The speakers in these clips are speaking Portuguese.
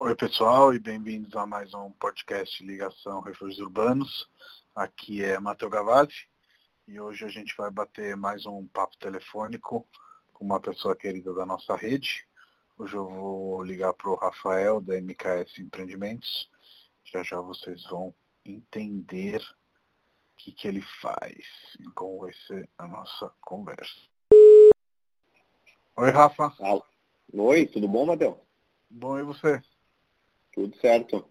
Oi, pessoal, e bem-vindos a mais um podcast Ligação Refúgios Urbanos. Aqui é Matheus Gavazzi e hoje a gente vai bater mais um papo telefônico com uma pessoa querida da nossa rede. Hoje eu vou ligar para o Rafael, da MKS Empreendimentos. Já já vocês vão entender o que, que ele faz e como vai ser a nossa conversa. Oi, Rafa. Oi, tudo bom, Matheus? Bom, e você? Tudo certo.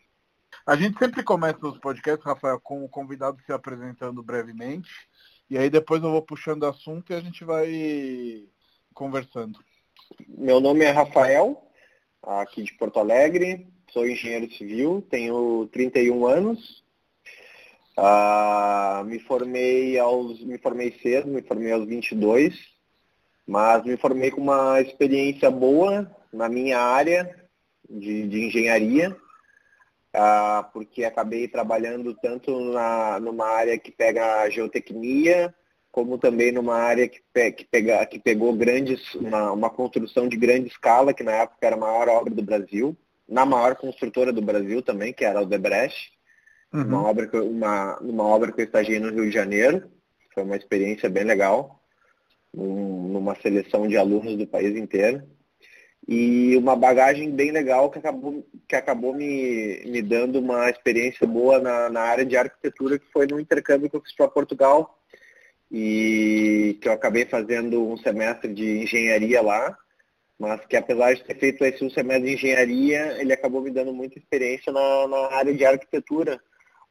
A gente sempre começa os podcasts, Rafael, com o convidado se apresentando brevemente. E aí depois eu vou puxando assunto e a gente vai conversando. Meu nome é Rafael, aqui de Porto Alegre. Sou engenheiro civil, tenho 31 anos. Ah, me formei aos me formei cedo, me formei aos 22, mas me formei com uma experiência boa na minha área, de, de engenharia, ah, porque acabei trabalhando tanto na, numa área que pega a geotecnia, como também numa área que, pe, que, pega, que pegou grandes, uma, uma construção de grande escala, que na época era a maior obra do Brasil, na maior construtora do Brasil também, que era o Debrecht, uhum. uma, obra que, uma, uma obra que eu estagiei no Rio de Janeiro, foi uma experiência bem legal, num, numa seleção de alunos do país inteiro e uma bagagem bem legal que acabou, que acabou me, me dando uma experiência boa na, na área de arquitetura, que foi no intercâmbio que eu fiz para Portugal e que eu acabei fazendo um semestre de engenharia lá, mas que apesar de ter feito esse um semestre de engenharia, ele acabou me dando muita experiência na, na área de arquitetura.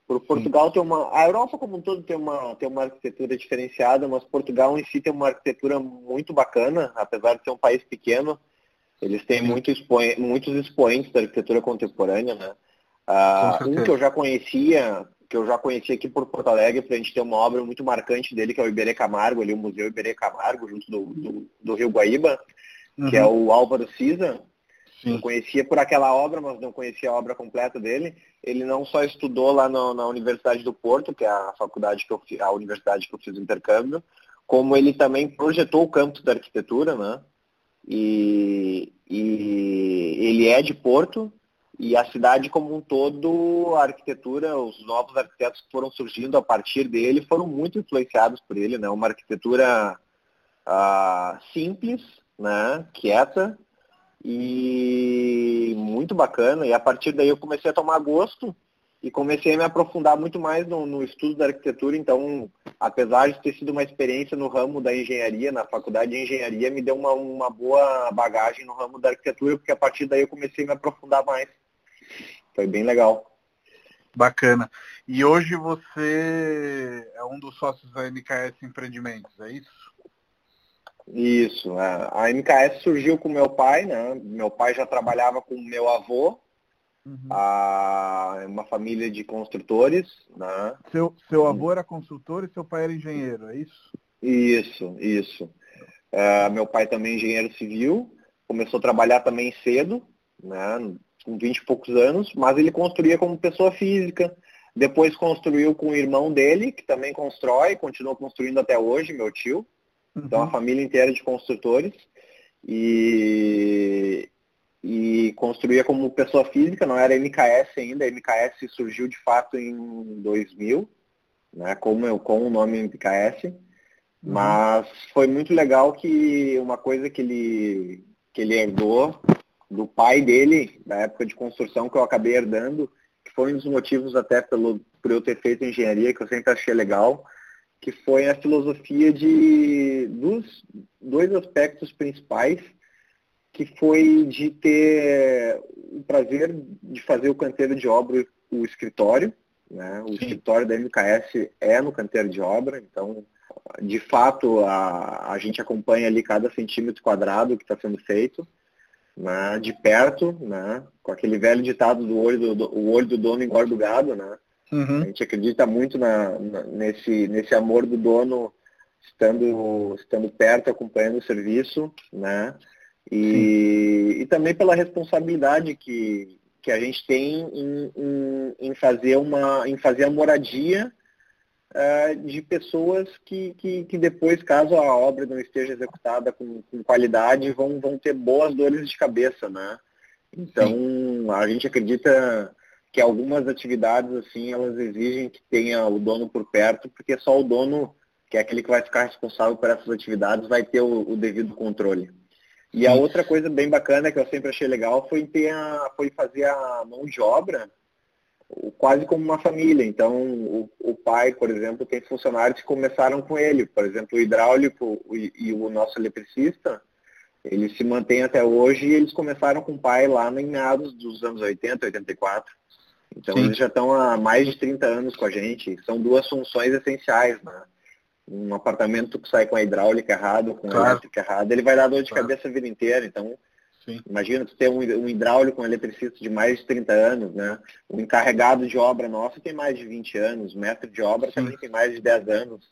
Por Portugal tem uma. A Europa como um todo tem uma, tem uma arquitetura diferenciada, mas Portugal em si tem uma arquitetura muito bacana, apesar de ser um país pequeno eles têm muito expoen muitos expoentes da arquitetura contemporânea, né? Ah, um que eu já conhecia, que eu já conhecia aqui por Porto Alegre, para a gente ter uma obra muito marcante dele, que é o Iberê Camargo, ali o Museu Iberê Camargo, junto do, do, do Rio Guaíba, uhum. que é o Álvaro Cisa. Eu conhecia por aquela obra, mas não conhecia a obra completa dele. Ele não só estudou lá no, na Universidade do Porto, que é a faculdade que eu a universidade que eu fiz o intercâmbio, como ele também projetou o campo da arquitetura, né? e, e ele é de Porto e a cidade como um todo, a arquitetura, os novos arquitetos que foram surgindo a partir dele foram muito influenciados por ele, né? Uma arquitetura ah, simples, né? Quieta e muito bacana. E a partir daí eu comecei a tomar gosto e comecei a me aprofundar muito mais no, no, estudo da arquitetura. Então, apesar de ter sido uma experiência no ramo da engenharia, na faculdade de engenharia, me deu uma, uma boa bagagem no ramo da arquitetura, porque a partir daí eu comecei a me aprofundar mais. Foi bem legal. Bacana. E hoje você é um dos sócios da MKS Empreendimentos, é isso? Isso. A MKS surgiu com meu pai, né? Meu pai já trabalhava com meu avô, Uhum. A, uma família de construtores. Né? Seu, seu avô era construtor e seu pai era engenheiro, é isso? Isso, isso. É, meu pai também é engenheiro civil, começou a trabalhar também cedo, né, com 20 e poucos anos, mas ele construía como pessoa física. Depois construiu com o irmão dele, que também constrói, continua construindo até hoje, meu tio. Uhum. Então a família inteira de construtores. E, e construía como pessoa física, não era MKS ainda, a MKS surgiu de fato em 2000, né, com, com o nome MKS, uhum. mas foi muito legal que uma coisa que ele, que ele herdou do pai dele, da época de construção, que eu acabei herdando, que foi um dos motivos até pelo, por eu ter feito engenharia, que eu sempre achei legal, que foi a filosofia de dos dois aspectos principais que foi de ter o prazer de fazer o canteiro de obra o escritório. Né? O Sim. escritório da MKS é no canteiro de obra, então, de fato, a, a gente acompanha ali cada centímetro quadrado que está sendo feito. Né, de perto, né, com aquele velho ditado do olho do, do o olho do dono engorda o gado, né? Uhum. A gente acredita muito na, na, nesse, nesse amor do dono estando, estando perto, acompanhando o serviço, né? E, e também pela responsabilidade que, que a gente tem em, em, em fazer, uma, em fazer a moradia uh, de pessoas que, que, que, depois, caso a obra não esteja executada com, com, qualidade, vão, vão ter boas dores de cabeça, né? Então, Sim. a gente acredita que algumas atividades, assim, elas exigem que tenha o dono por perto, porque só o dono, que é aquele que vai ficar responsável por essas atividades, vai ter o, o devido controle. E a outra coisa bem bacana que eu sempre achei legal foi, ter a, foi fazer a mão de obra quase como uma família. Então, o, o, pai, por exemplo, tem funcionários que começaram com ele. Por exemplo, o hidráulico e, e o nosso eletricista, eles se mantêm até hoje e eles começaram com o pai lá em meados dos anos 80, 84. Então, Sim. eles já estão há mais de 30 anos com a gente. São duas funções essenciais, né? Um apartamento que sai com a hidráulica errado, com claro. a elétrica errada, ele vai dar dor de claro. cabeça a vida inteira. Então, Sim. Imagina tu ter um, um hidráulico, um eletricista de mais de 30 anos, né? O encarregado de obra nosso tem mais de 20 anos, o mestre de obra Sim. também tem mais de 10 anos.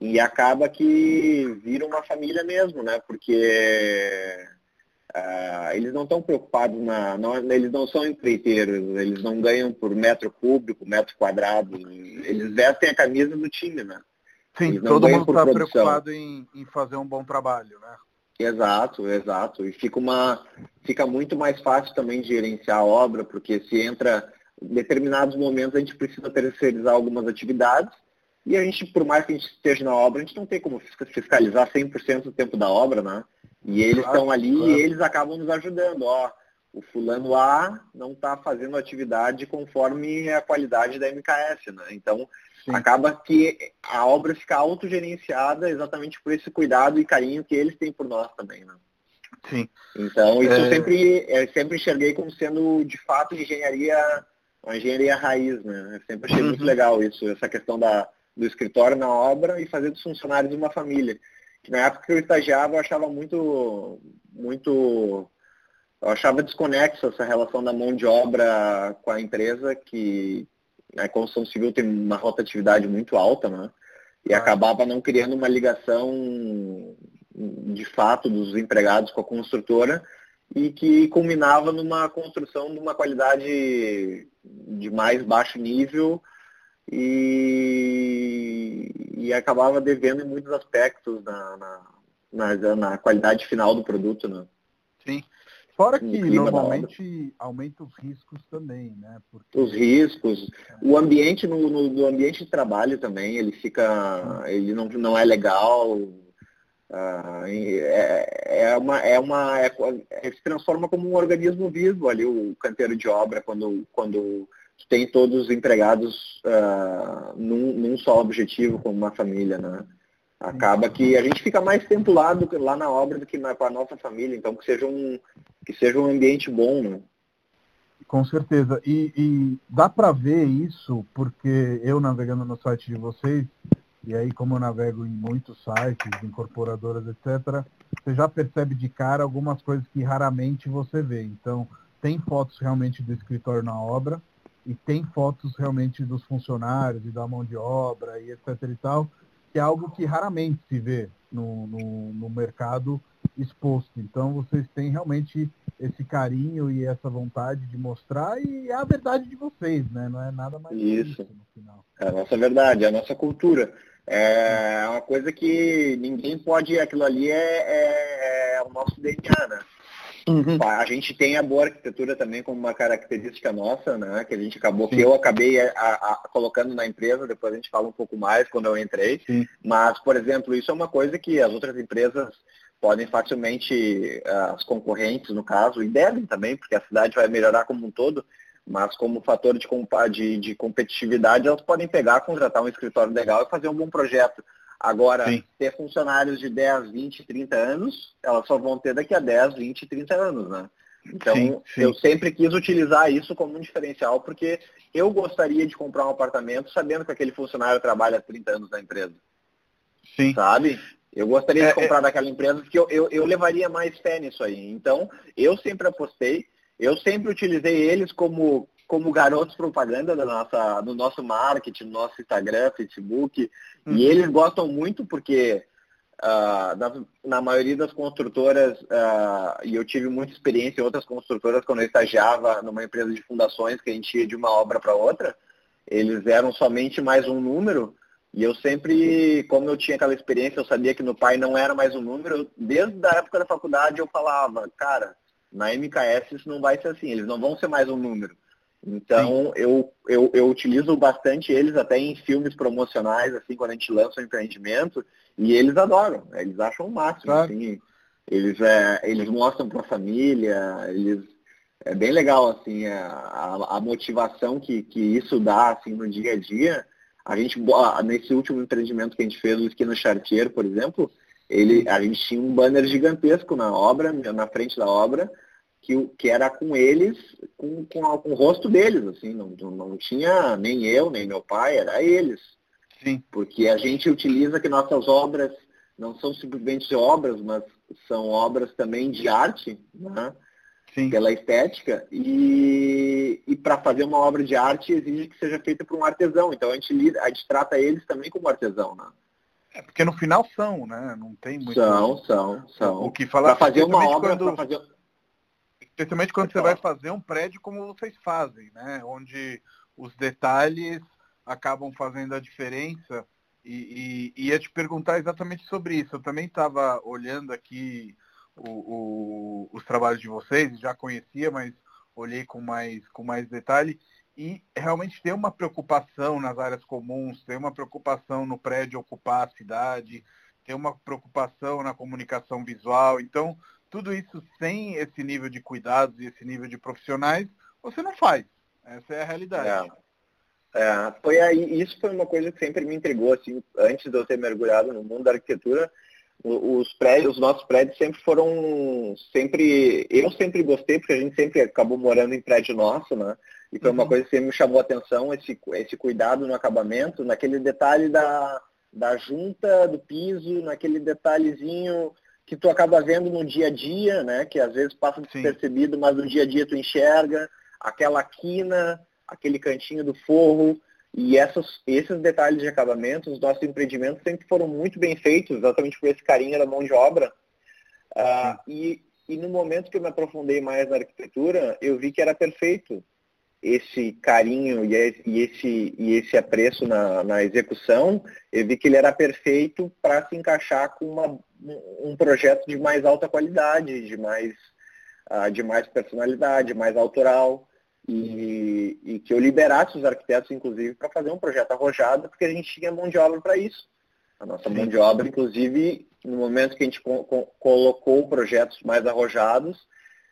E acaba que vira uma família mesmo, né? Porque uh, eles não estão preocupados na. Não, eles não são empreiteiros, eles não ganham por metro cúbico, metro quadrado. Eles vestem a camisa do time, né? Sim, todo mundo está preocupado em, em fazer um bom trabalho, né? Exato, exato. E fica uma fica muito mais fácil também de gerenciar a obra, porque se entra em determinados momentos a gente precisa terceirizar algumas atividades e a gente, por mais que a gente esteja na obra, a gente não tem como fiscalizar 100% do tempo da obra, né? E eles estão ali claro. e eles acabam nos ajudando. Ó, o fulano A não está fazendo atividade conforme a qualidade da MKS, né? Então, Sim. acaba que a obra fica autogerenciada exatamente por esse cuidado e carinho que eles têm por nós também, né? Sim. Então, isso é... eu, sempre, eu sempre enxerguei como sendo, de fato, engenharia, uma engenharia raiz, né? Eu sempre achei uhum. muito legal isso, essa questão da, do escritório na obra e fazer dos funcionários uma família. Que na época que eu estagiava, eu achava muito, muito eu achava desconexo essa relação da mão de obra com a empresa, que a construção civil tem uma rotatividade muito alta, né? E ah. acabava não criando uma ligação de fato dos empregados com a construtora e que culminava numa construção de uma qualidade de mais baixo nível e, e acabava devendo em muitos aspectos na, na, na, na qualidade final do produto. Né? Sim. Fora que normalmente aumenta os riscos também, né? Porque... Os riscos, o ambiente no, no, no, ambiente de trabalho também, ele fica, ele não, não é legal, uh, é, é uma, é uma, é, é, se transforma como um organismo vivo ali o canteiro de obra quando, quando tem todos os empregados uh, num, num só objetivo como uma família, né? Acaba que a gente fica mais tempo lá, do, lá na obra do que na, com a nossa família, então que seja um, que seja um ambiente bom, né? Com certeza. E, e dá para ver isso, porque eu navegando no site de vocês, e aí como eu navego em muitos sites, incorporadoras, etc., você já percebe de cara algumas coisas que raramente você vê. Então, tem fotos realmente do escritório na obra, e tem fotos realmente dos funcionários e da mão de obra e etc e tal, que é algo que raramente se vê no, no, no mercado exposto. Então vocês têm realmente esse carinho e essa vontade de mostrar e é a verdade de vocês, né? Não é nada mais isso, isso no final. É a nossa verdade, é a nossa cultura. É uma coisa que ninguém pode, aquilo ali é, é, é o nosso DNA, né? Uhum. A gente tem a boa arquitetura também como uma característica nossa, né? Que a gente acabou, Sim. que eu acabei a, a, colocando na empresa, depois a gente fala um pouco mais quando eu entrei. Sim. Mas, por exemplo, isso é uma coisa que as outras empresas podem facilmente, as concorrentes no caso, e devem também, porque a cidade vai melhorar como um todo, mas como fator de, de, de competitividade, elas podem pegar, contratar um escritório legal e fazer um bom projeto. Agora, Sim. ter funcionários de 10, 20, 30 anos, elas só vão ter daqui a 10, 20, 30 anos, né? Então, sim, sim. eu sempre quis utilizar isso como um diferencial, porque eu gostaria de comprar um apartamento sabendo que aquele funcionário trabalha 30 anos na empresa. Sim. Sabe? Eu gostaria é, de comprar é... daquela empresa porque eu, eu, eu levaria mais fé nisso aí. Então, eu sempre apostei, eu sempre utilizei eles como como garotos propaganda da nossa, do nosso marketing, no nosso Instagram, Facebook. Uhum. E eles gostam muito porque uh, na, na, maioria das construtoras, uh, e eu tive muita experiência em outras construtoras quando eu estagiava numa empresa de fundações que a gente ia de uma obra para outra, eles eram somente mais um número. E eu sempre, como eu tinha aquela experiência, eu sabia que no pai não era mais um número, desde a época da faculdade eu falava, cara, Na MKS isso não vai ser assim, eles não vão ser mais um número. Então eu, eu, eu utilizo bastante eles até em filmes promocionais, assim, quando a gente lança um empreendimento, e eles adoram, eles acham o máximo, claro. assim. Eles, é, eles mostram para a família, eles é bem legal assim a, a, motivação que, que isso dá assim no dia a dia. A gente nesse último empreendimento que a gente fez, o Esquina Chartier, por exemplo, ele, a gente tinha um banner gigantesco na obra, na frente da obra, que, que era com eles, com, com, com o rosto deles, assim, não, não tinha nem eu, nem meu pai, era eles. Sim. Porque a gente utiliza que nossas obras não são simplesmente obras, mas são obras também de arte, né? Sim. pela estética, e, e para fazer uma obra de arte exige que seja feita por um artesão. Então a gente, a gente trata eles também como artesão. Né? É, porque no final são, né? Não tem muito. São, são, são. O que falar para fazer uma obra. Quando, fazer... Especialmente quando você vai fazer um prédio como vocês fazem, né? Onde os detalhes acabam fazendo a diferença. E, e, e ia te perguntar exatamente sobre isso. Eu também estava olhando aqui o, o, os trabalhos de vocês, já conhecia, mas olhei com mais, com mais detalhe. E realmente tem uma preocupação nas áreas comuns, tem uma preocupação no prédio ocupar a cidade, tem uma preocupação na comunicação visual. Então, tudo isso sem esse nível de cuidados e esse nível de profissionais, você não faz. Essa é a realidade. É. É, foi aí, isso foi uma coisa que sempre me intrigou, assim, antes de eu ter mergulhado no mundo da arquitetura, os prédios, os nossos prédios sempre foram, sempre, eu sempre gostei, porque a gente sempre acabou morando em prédio nosso, né? E foi uhum. uma coisa que sempre me chamou a atenção, esse, esse cuidado no acabamento, naquele detalhe da, da junta do piso, naquele detalhezinho que tu acaba vendo no dia a dia, né? Que às vezes passa despercebido, mas no dia a dia tu enxerga, aquela quina, aquele cantinho do forro, e essas, esses detalhes de acabamento, os nossos empreendimentos sempre foram muito bem feitos, exatamente por esse carinho da mão de obra. Uh, e, e no momento que eu me aprofundei mais na arquitetura, eu vi que era perfeito esse carinho e esse, e esse apreço na, na execução, eu vi que ele era perfeito para se encaixar com uma, um projeto de mais alta qualidade, de mais, uh, de mais personalidade, mais autoral e, e, que eu liberasse os arquitetos, inclusive, para fazer um projeto arrojado, porque a gente tinha mão de obra para isso. A nossa mão de obra, inclusive, no momento que a gente co co colocou projetos mais arrojados,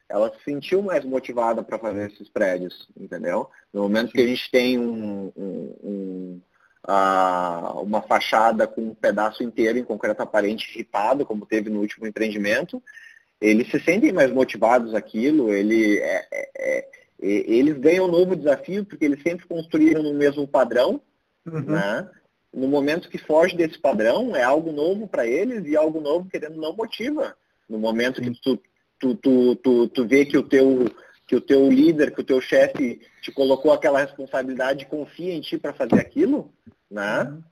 ela se sentiu mais motivada para fazer esses prédios, entendeu? No momento Sim. que a gente tem um, um, um, uma fachada com um pedaço inteiro em concreto aparente ripado, como teve no último empreendimento, eles se sentem mais motivados aquilo, ele é, é, é eles ganham um novo desafio porque eles sempre construíram no mesmo padrão, uhum. né? No momento que foge desse padrão, é algo novo para eles e algo novo, querendo, não motiva. No momento que tu, tu, tu, tu, tu vê que o teu que o teu líder, que o teu chefe te colocou aquela responsabilidade e confia em ti para fazer aquilo, né? Uhum.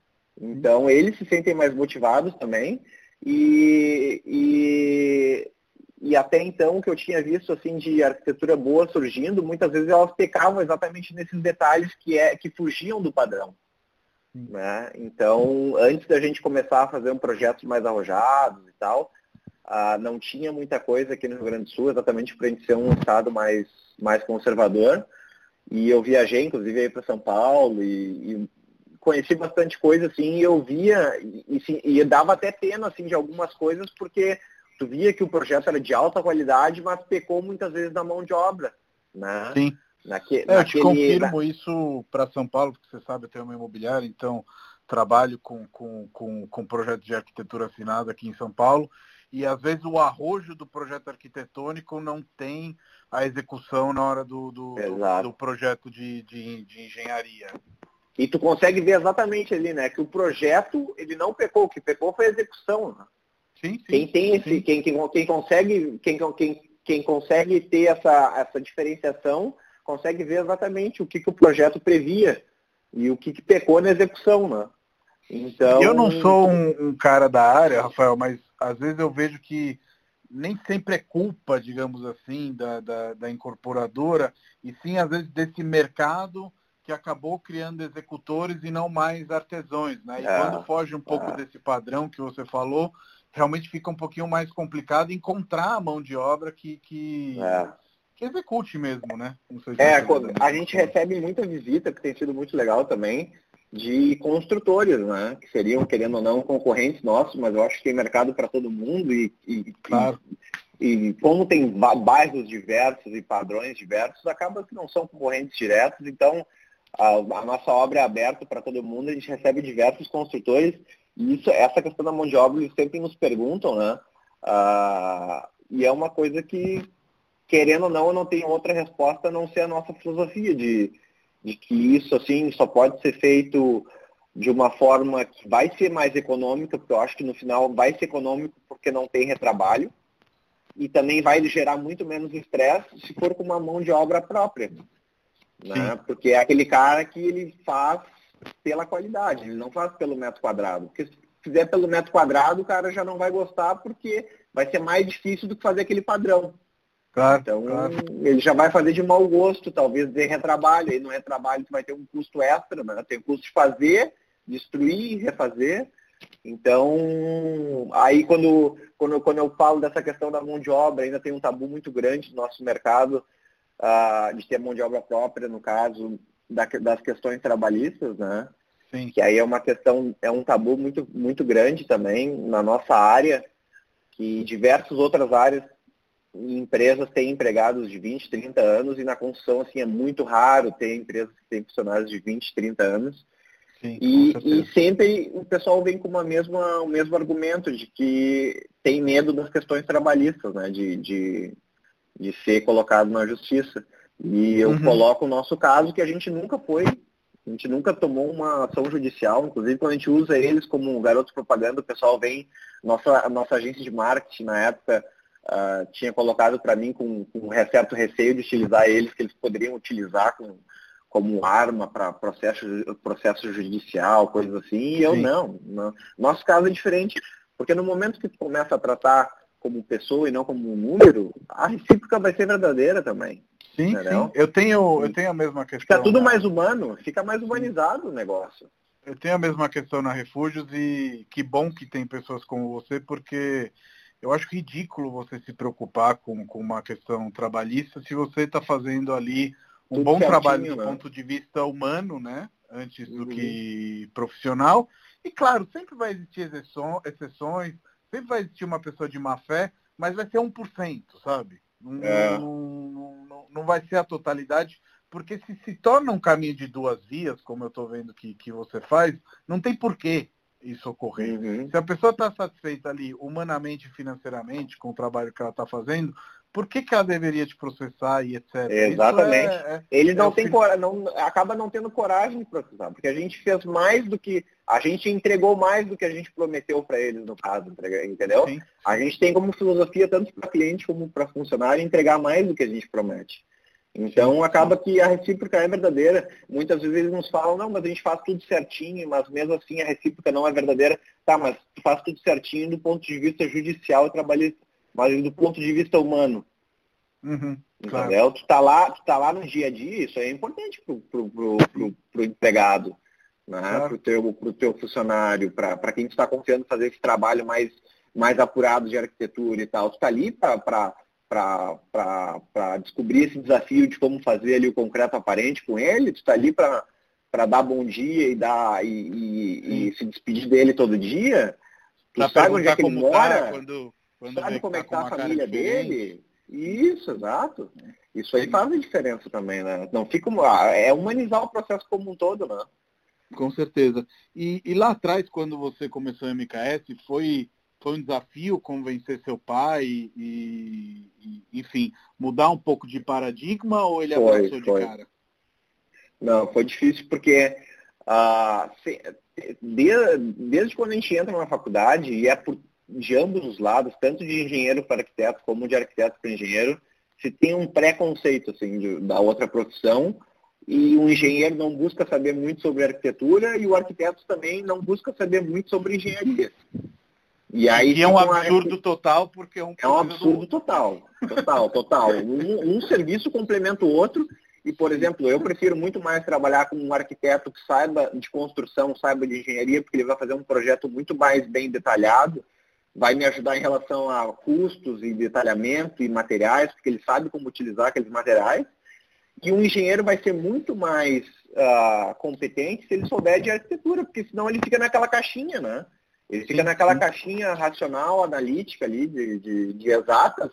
Então eles se sentem mais motivados também e, e e até então o que eu tinha visto assim de arquitetura boa surgindo, muitas vezes elas pecavam exatamente nesses detalhes que é que fugiam do padrão. Né? Então, antes da gente começar a fazer um projetos mais arrojados e tal, ah, não tinha muita coisa aqui no Rio Grande do Sul, exatamente para a gente ser um estado mais, mais conservador. E eu viajei, inclusive, aí para São Paulo e, e, conheci bastante coisa, assim, e eu via, e, e, e dava até pena, assim, de algumas coisas, porque tu via que o projeto era de alta qualidade, mas pecou muitas vezes na mão de obra. Né? Sim. Naque, é, naquele, eu te confirmo na... isso para São Paulo, porque você sabe, eu tenho uma imobiliária, então trabalho com, com, com, com projetos de arquitetura assinado aqui em São Paulo, e às vezes o arrojo do projeto arquitetônico não tem a execução na hora do, do, do, do projeto de, de, de engenharia. E tu consegue ver exatamente ali, né, que o projeto, ele não pecou, o que pecou foi a execução. Né? Sim, sim, quem tem esse, quem, quem, quem, consegue, quem, quem, quem consegue ter essa, essa diferenciação, consegue ver exatamente o que, que o projeto previa e o que, que pecou na execução, né? Então. Eu não sou um, um, cara da área, Rafael, mas às vezes eu vejo que nem sempre é culpa, digamos assim, da, da, da incorporadora, e sim às vezes desse mercado que acabou criando executores e não mais artesãos, né? E é, quando foge um pouco é. desse padrão que você falou, realmente fica um pouquinho mais complicado encontrar a mão de obra que, que, é. que execute mesmo, né? é, a gente recebe muita visita, que tem sido muito legal também, de construtores, né? Que seriam, querendo ou não, concorrentes nossos, mas eu acho que tem mercado para todo mundo e, e, claro. e, e, como tem bairros diversos e padrões diversos, acaba que não são concorrentes diretos, então a, a nossa obra é aberta para todo mundo, a gente recebe diversos construtores e isso, essa questão da mão de obra, eles sempre nos perguntam, né? Ah, e é uma coisa que, querendo ou não, eu não tenho outra resposta a não ser a nossa filosofia de, de que isso, assim, só pode ser feito de uma forma que vai ser mais econômica, porque eu acho que no final vai ser econômico porque não tem retrabalho, e também vai gerar muito menos estresse se for com uma mão de obra própria. Né? Porque é aquele cara que ele faz pela qualidade, ele não faz pelo metro quadrado. Porque se fizer pelo metro quadrado, o cara já não vai gostar porque vai ser mais difícil do que fazer aquele padrão. Claro, então, claro. ele já vai fazer de mau gosto, talvez de retrabalho. Aí no retrabalho tu vai ter um custo extra, né? tem o custo de fazer, destruir, refazer. Então, aí quando, quando, quando eu falo dessa questão da mão de obra, ainda tem um tabu muito grande no nosso mercado uh, de ter mão de obra própria, no caso, da, das questões trabalhistas, né? Sim. Que aí é uma questão, é um tabu muito, muito grande também na nossa área, que diversas outras áreas empresas têm empregados de 20, 30 anos e na construção assim é muito raro ter empresas que têm funcionários de 20, 30 anos. Sim, e, e, sempre o pessoal vem com uma mesma, o mesmo argumento de que tem medo das questões trabalhistas, né? De, de, de ser colocado na justiça. E eu uhum. coloco o nosso caso que a gente nunca foi, a gente nunca tomou uma ação judicial, inclusive quando a gente usa eles como garotos propaganda, o pessoal vem, nossa, nossa agência de marketing na época uh, tinha colocado para mim com, com um certo receio de utilizar eles, que eles poderiam utilizar com, como arma para processo, processo judicial, coisas assim, e eu não, não. Nosso caso é diferente, porque no momento que tu começa a tratar como pessoa e não como um número, a recíproca vai ser verdadeira também. Sim, entendeu? sim. Eu tenho, eu tenho a mesma questão. Fica tudo mais humano, fica mais humanizado o negócio. Eu tenho a mesma questão na Refúgios e que bom que tem pessoas como você, porque eu acho ridículo você se preocupar com, com uma questão trabalhista se você está fazendo ali um Tudo bom trabalho do né? ponto de vista humano, né? Antes uhum. do que profissional. E claro, sempre vai existir exceções, sempre vai existir uma pessoa de má fé, mas vai ser 1%, sabe? Não, é. não, não, não, vai ser a totalidade, porque se se torna um caminho de duas vias, como eu estou vendo que, que você faz, não tem porquê isso ocorrer. Uhum. Se a pessoa está satisfeita ali, humanamente e financeiramente, com o trabalho que ela está fazendo, por que, que ela deveria te processar e etc? Exatamente. É, é, Ele não é tem cor... não acaba não tendo coragem de processar, porque a gente fez mais do que a gente entregou mais do que a gente prometeu para eles no caso, entendeu? Sim. A gente tem como filosofia tanto para cliente como para funcionário entregar mais do que a gente promete. Então acaba que a recíproca é verdadeira. Muitas vezes eles nos falam, não, mas a gente faz tudo certinho, mas mesmo assim a recíproca não é verdadeira. Tá, mas tu faz tudo certinho do ponto de vista judicial e trabalhista mas do ponto de vista humano. Uhum, claro. Tu tá lá, tu tá lá no dia a dia, isso é importante pro, pro, pro, pro, pro empregado, né? Claro. pro, teu, pro teu funcionário, para quem está confiando fazer esse trabalho mais, mais apurado de arquitetura e tal. Tu tá ali para descobrir esse desafio de como fazer ali o concreto aparente com ele, tu tá ali para dar bom dia e, dar, e, e, e, se despedir dele todo dia. Tu pra sabe onde é que ele mora. Tá quando quando Sabe como é que tá a família dele? Isso, exato. Isso aí faz a diferença também, né? Não fica é humanizar o processo como um todo, né? Com certeza. E, e lá atrás, quando você começou a MKS, foi foi um desafio convencer seu pai e, e, enfim, mudar um pouco de paradigma ou ele foi, abraçou de foi. cara? Não, foi difícil porque ah, se, desde, desde quando a gente entra na faculdade, e é por de ambos os lados, tanto de engenheiro para arquiteto como de arquiteto para engenheiro, se tem um preconceito assim, de, da outra profissão e o engenheiro não busca saber muito sobre arquitetura e o arquiteto também não busca saber muito sobre engenharia. E aí é um absurdo total porque é um é um absurdo total, total, total. Um, um serviço complementa o outro e, por exemplo, eu prefiro muito mais trabalhar com um arquiteto que saiba de construção, saiba de engenharia, porque ele vai fazer um projeto muito mais bem detalhado vai me ajudar em relação a custos e detalhamento e materiais, porque ele sabe como utilizar aqueles materiais. E um engenheiro vai ser muito mais uh, competente se ele souber de arquitetura, porque senão ele fica naquela caixinha, né? Ele fica naquela caixinha racional, analítica ali, de, de, de exatas,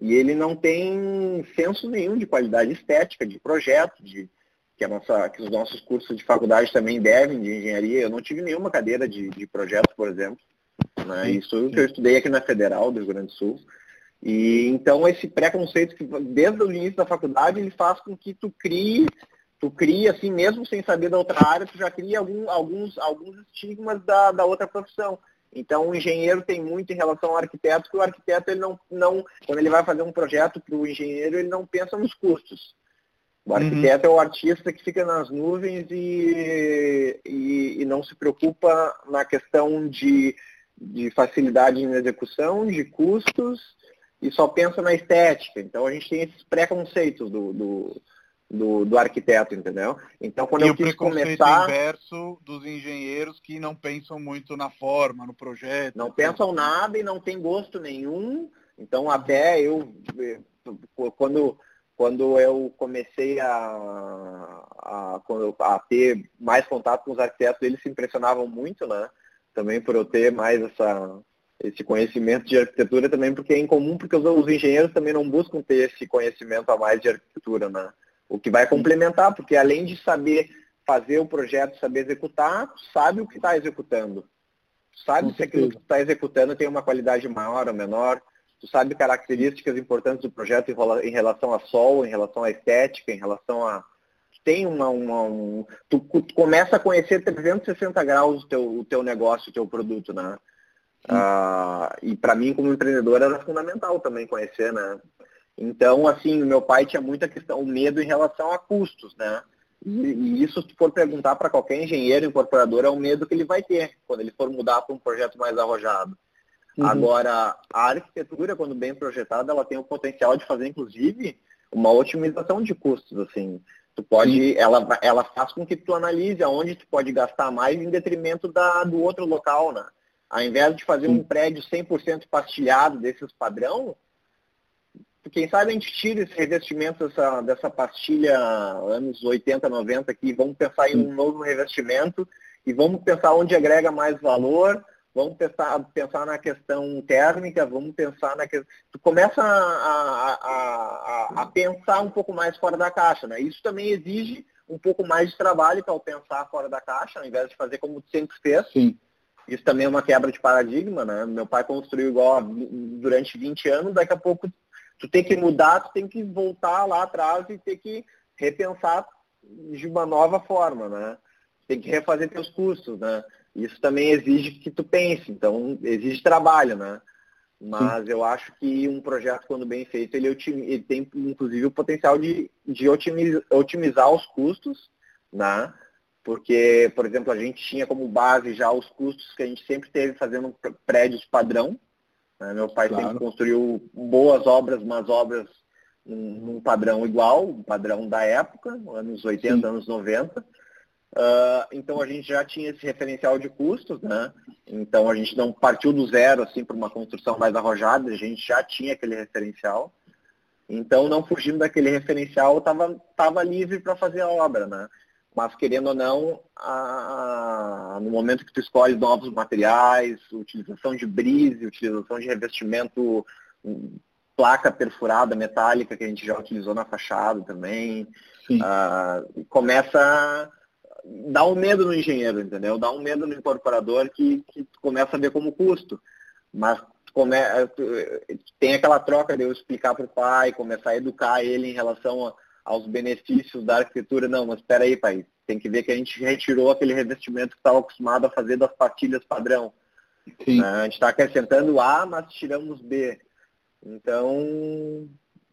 e ele não tem senso nenhum de qualidade estética, de projeto, de, que, a nossa, que os nossos cursos de faculdade também devem, de engenharia. Eu não tive nenhuma cadeira de, de projeto, por exemplo. Né? Isso que eu estudei aqui na Federal do Rio Grande do Sul. E então esse preconceito que desde o início da faculdade ele faz com que tu crie, tu crie assim mesmo sem saber da outra área, tu já cria algum, alguns alguns estigmas da, da outra profissão. Então o engenheiro tem muito em relação ao arquiteto, que o arquiteto ele não, não quando ele vai fazer um projeto para o engenheiro ele não pensa nos custos. O arquiteto uhum. é o artista que fica nas nuvens e, e, e não se preocupa na questão de de facilidade em execução, de custos e só pensa na estética. Então a gente tem esses preconceitos do, do, do, do arquiteto, entendeu? Então quando e eu quis começar. O inverso dos engenheiros que não pensam muito na forma, no projeto. Não pensam nada e não tem gosto nenhum. Então até eu quando quando eu comecei a, a, a ter mais contato com os arquitetos, eles se impressionavam muito, né? também por eu ter mais essa, esse conhecimento de arquitetura também porque é incomum, porque os, os, engenheiros também não buscam ter esse conhecimento a mais de arquitetura, né? O que vai complementar, porque além de saber fazer o projeto, saber executar, sabe o que está executando. sabe se aquilo que está executando tem uma qualidade maior ou menor. Tu sabe características importantes do projeto em relação a sol, em relação à estética, em relação a, tem uma, uma um, tu, tu, começa a conhecer 360 graus o teu, o teu negócio, o teu produto, né? Ah, e para mim, como empreendedor, era fundamental também conhecer, né? Então, assim, meu pai tinha muita questão, medo em relação a custos, né? E, e isso, se for perguntar para qualquer engenheiro incorporador, é o medo que ele vai ter quando ele for mudar para um projeto mais arrojado. Uhum. Agora, a arquitetura, quando bem projetada, ela tem o potencial de fazer, inclusive, uma otimização de custos, assim. Tu pode, ela, ela faz com que tu analise aonde tu pode gastar mais em detrimento da, do outro local, né? Ao invés de fazer um prédio 100% pastilhado desses padrão, quem sabe a gente tira esse revestimento dessa, dessa pastilha anos 80, 90 aqui, vamos pensar em um novo revestimento e vamos pensar onde agrega mais valor, vamos pensar, pensar na questão térmica, vamos pensar na questão. Tu começa a, a, a, a, pensar um pouco mais fora da caixa, né? Isso também exige um pouco mais de trabalho para pensar fora da caixa, ao invés de fazer como tu sempre fez. Sim. Isso também é uma quebra de paradigma, né? Meu pai construiu igual durante 20 anos, daqui a pouco tu tem que mudar, tu tem que voltar lá atrás e ter que repensar de uma nova forma, né? Tem que refazer teus custos, né? Isso também exige que tu pense, então exige trabalho, né? Mas Sim. eu acho que um projeto, quando bem feito, ele, ele tem inclusive o potencial de, de otimizar, otimizar os custos, né? Porque, por exemplo, a gente tinha como base já os custos que a gente sempre teve fazendo prédios padrão. Né? Meu pai claro. sempre construiu boas obras, mas obras num, num padrão igual, um padrão da época, anos 80, Sim. anos 90. Uh, então a gente já tinha esse referencial de custos, né? Então a gente não partiu do zero assim para uma construção mais arrojada, a gente já tinha aquele referencial. Então não fugindo daquele referencial, estava tava livre para fazer a obra, né? Mas querendo ou não, a, a, no momento que tu escolhe novos materiais, utilização de brise, utilização de revestimento, placa perfurada metálica que a gente já utilizou na fachada também, uh, começa dá um medo no engenheiro, entendeu? Dá um medo no incorporador que, que começa a ver como custo. Mas come, tem aquela troca de eu explicar para o pai, começar a educar ele em relação a, aos benefícios da arquitetura. Não, mas espera aí, pai. Tem que ver que a gente retirou aquele revestimento que estava acostumado a fazer das partilhas padrão. Sim. A gente está acrescentando A, mas tiramos B. Então,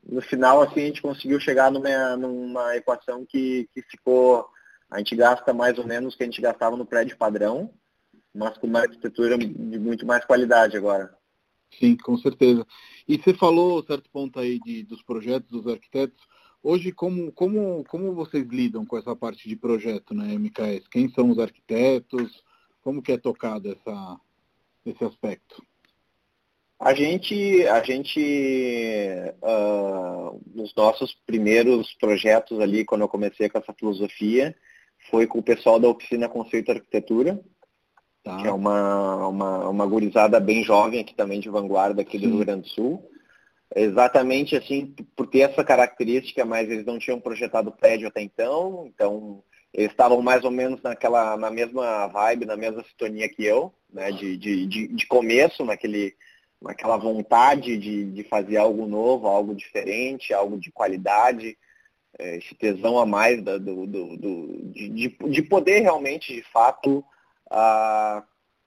no final, assim, a gente conseguiu chegar numa, numa equação que, que ficou a gente gasta mais ou menos o que a gente gastava no prédio padrão, mas com uma arquitetura de muito mais qualidade agora. Sim, com certeza. E você falou, certo ponto aí, de, dos projetos dos arquitetos. Hoje, como, como, como vocês lidam com essa parte de projeto na né, MKS? Quem são os arquitetos? Como que é tocado essa, esse aspecto? A gente, a gente uh, nos nossos primeiros projetos ali, quando eu comecei com essa filosofia, foi com o pessoal da oficina Conceito Arquitetura, tá. que é uma, uma, uma gurizada bem jovem aqui também de vanguarda aqui do Sim. Rio Grande do Sul. Exatamente assim, por ter essa característica, mas eles não tinham projetado prédio até então, então eles estavam mais ou menos naquela, na mesma vibe, na mesma sintonia que eu, né, de, de, de, de começo, naquele, naquela vontade de, de fazer algo novo, algo diferente, algo de qualidade, é, esse tesão a mais da, do, do, do de, de, poder realmente, de fato, a,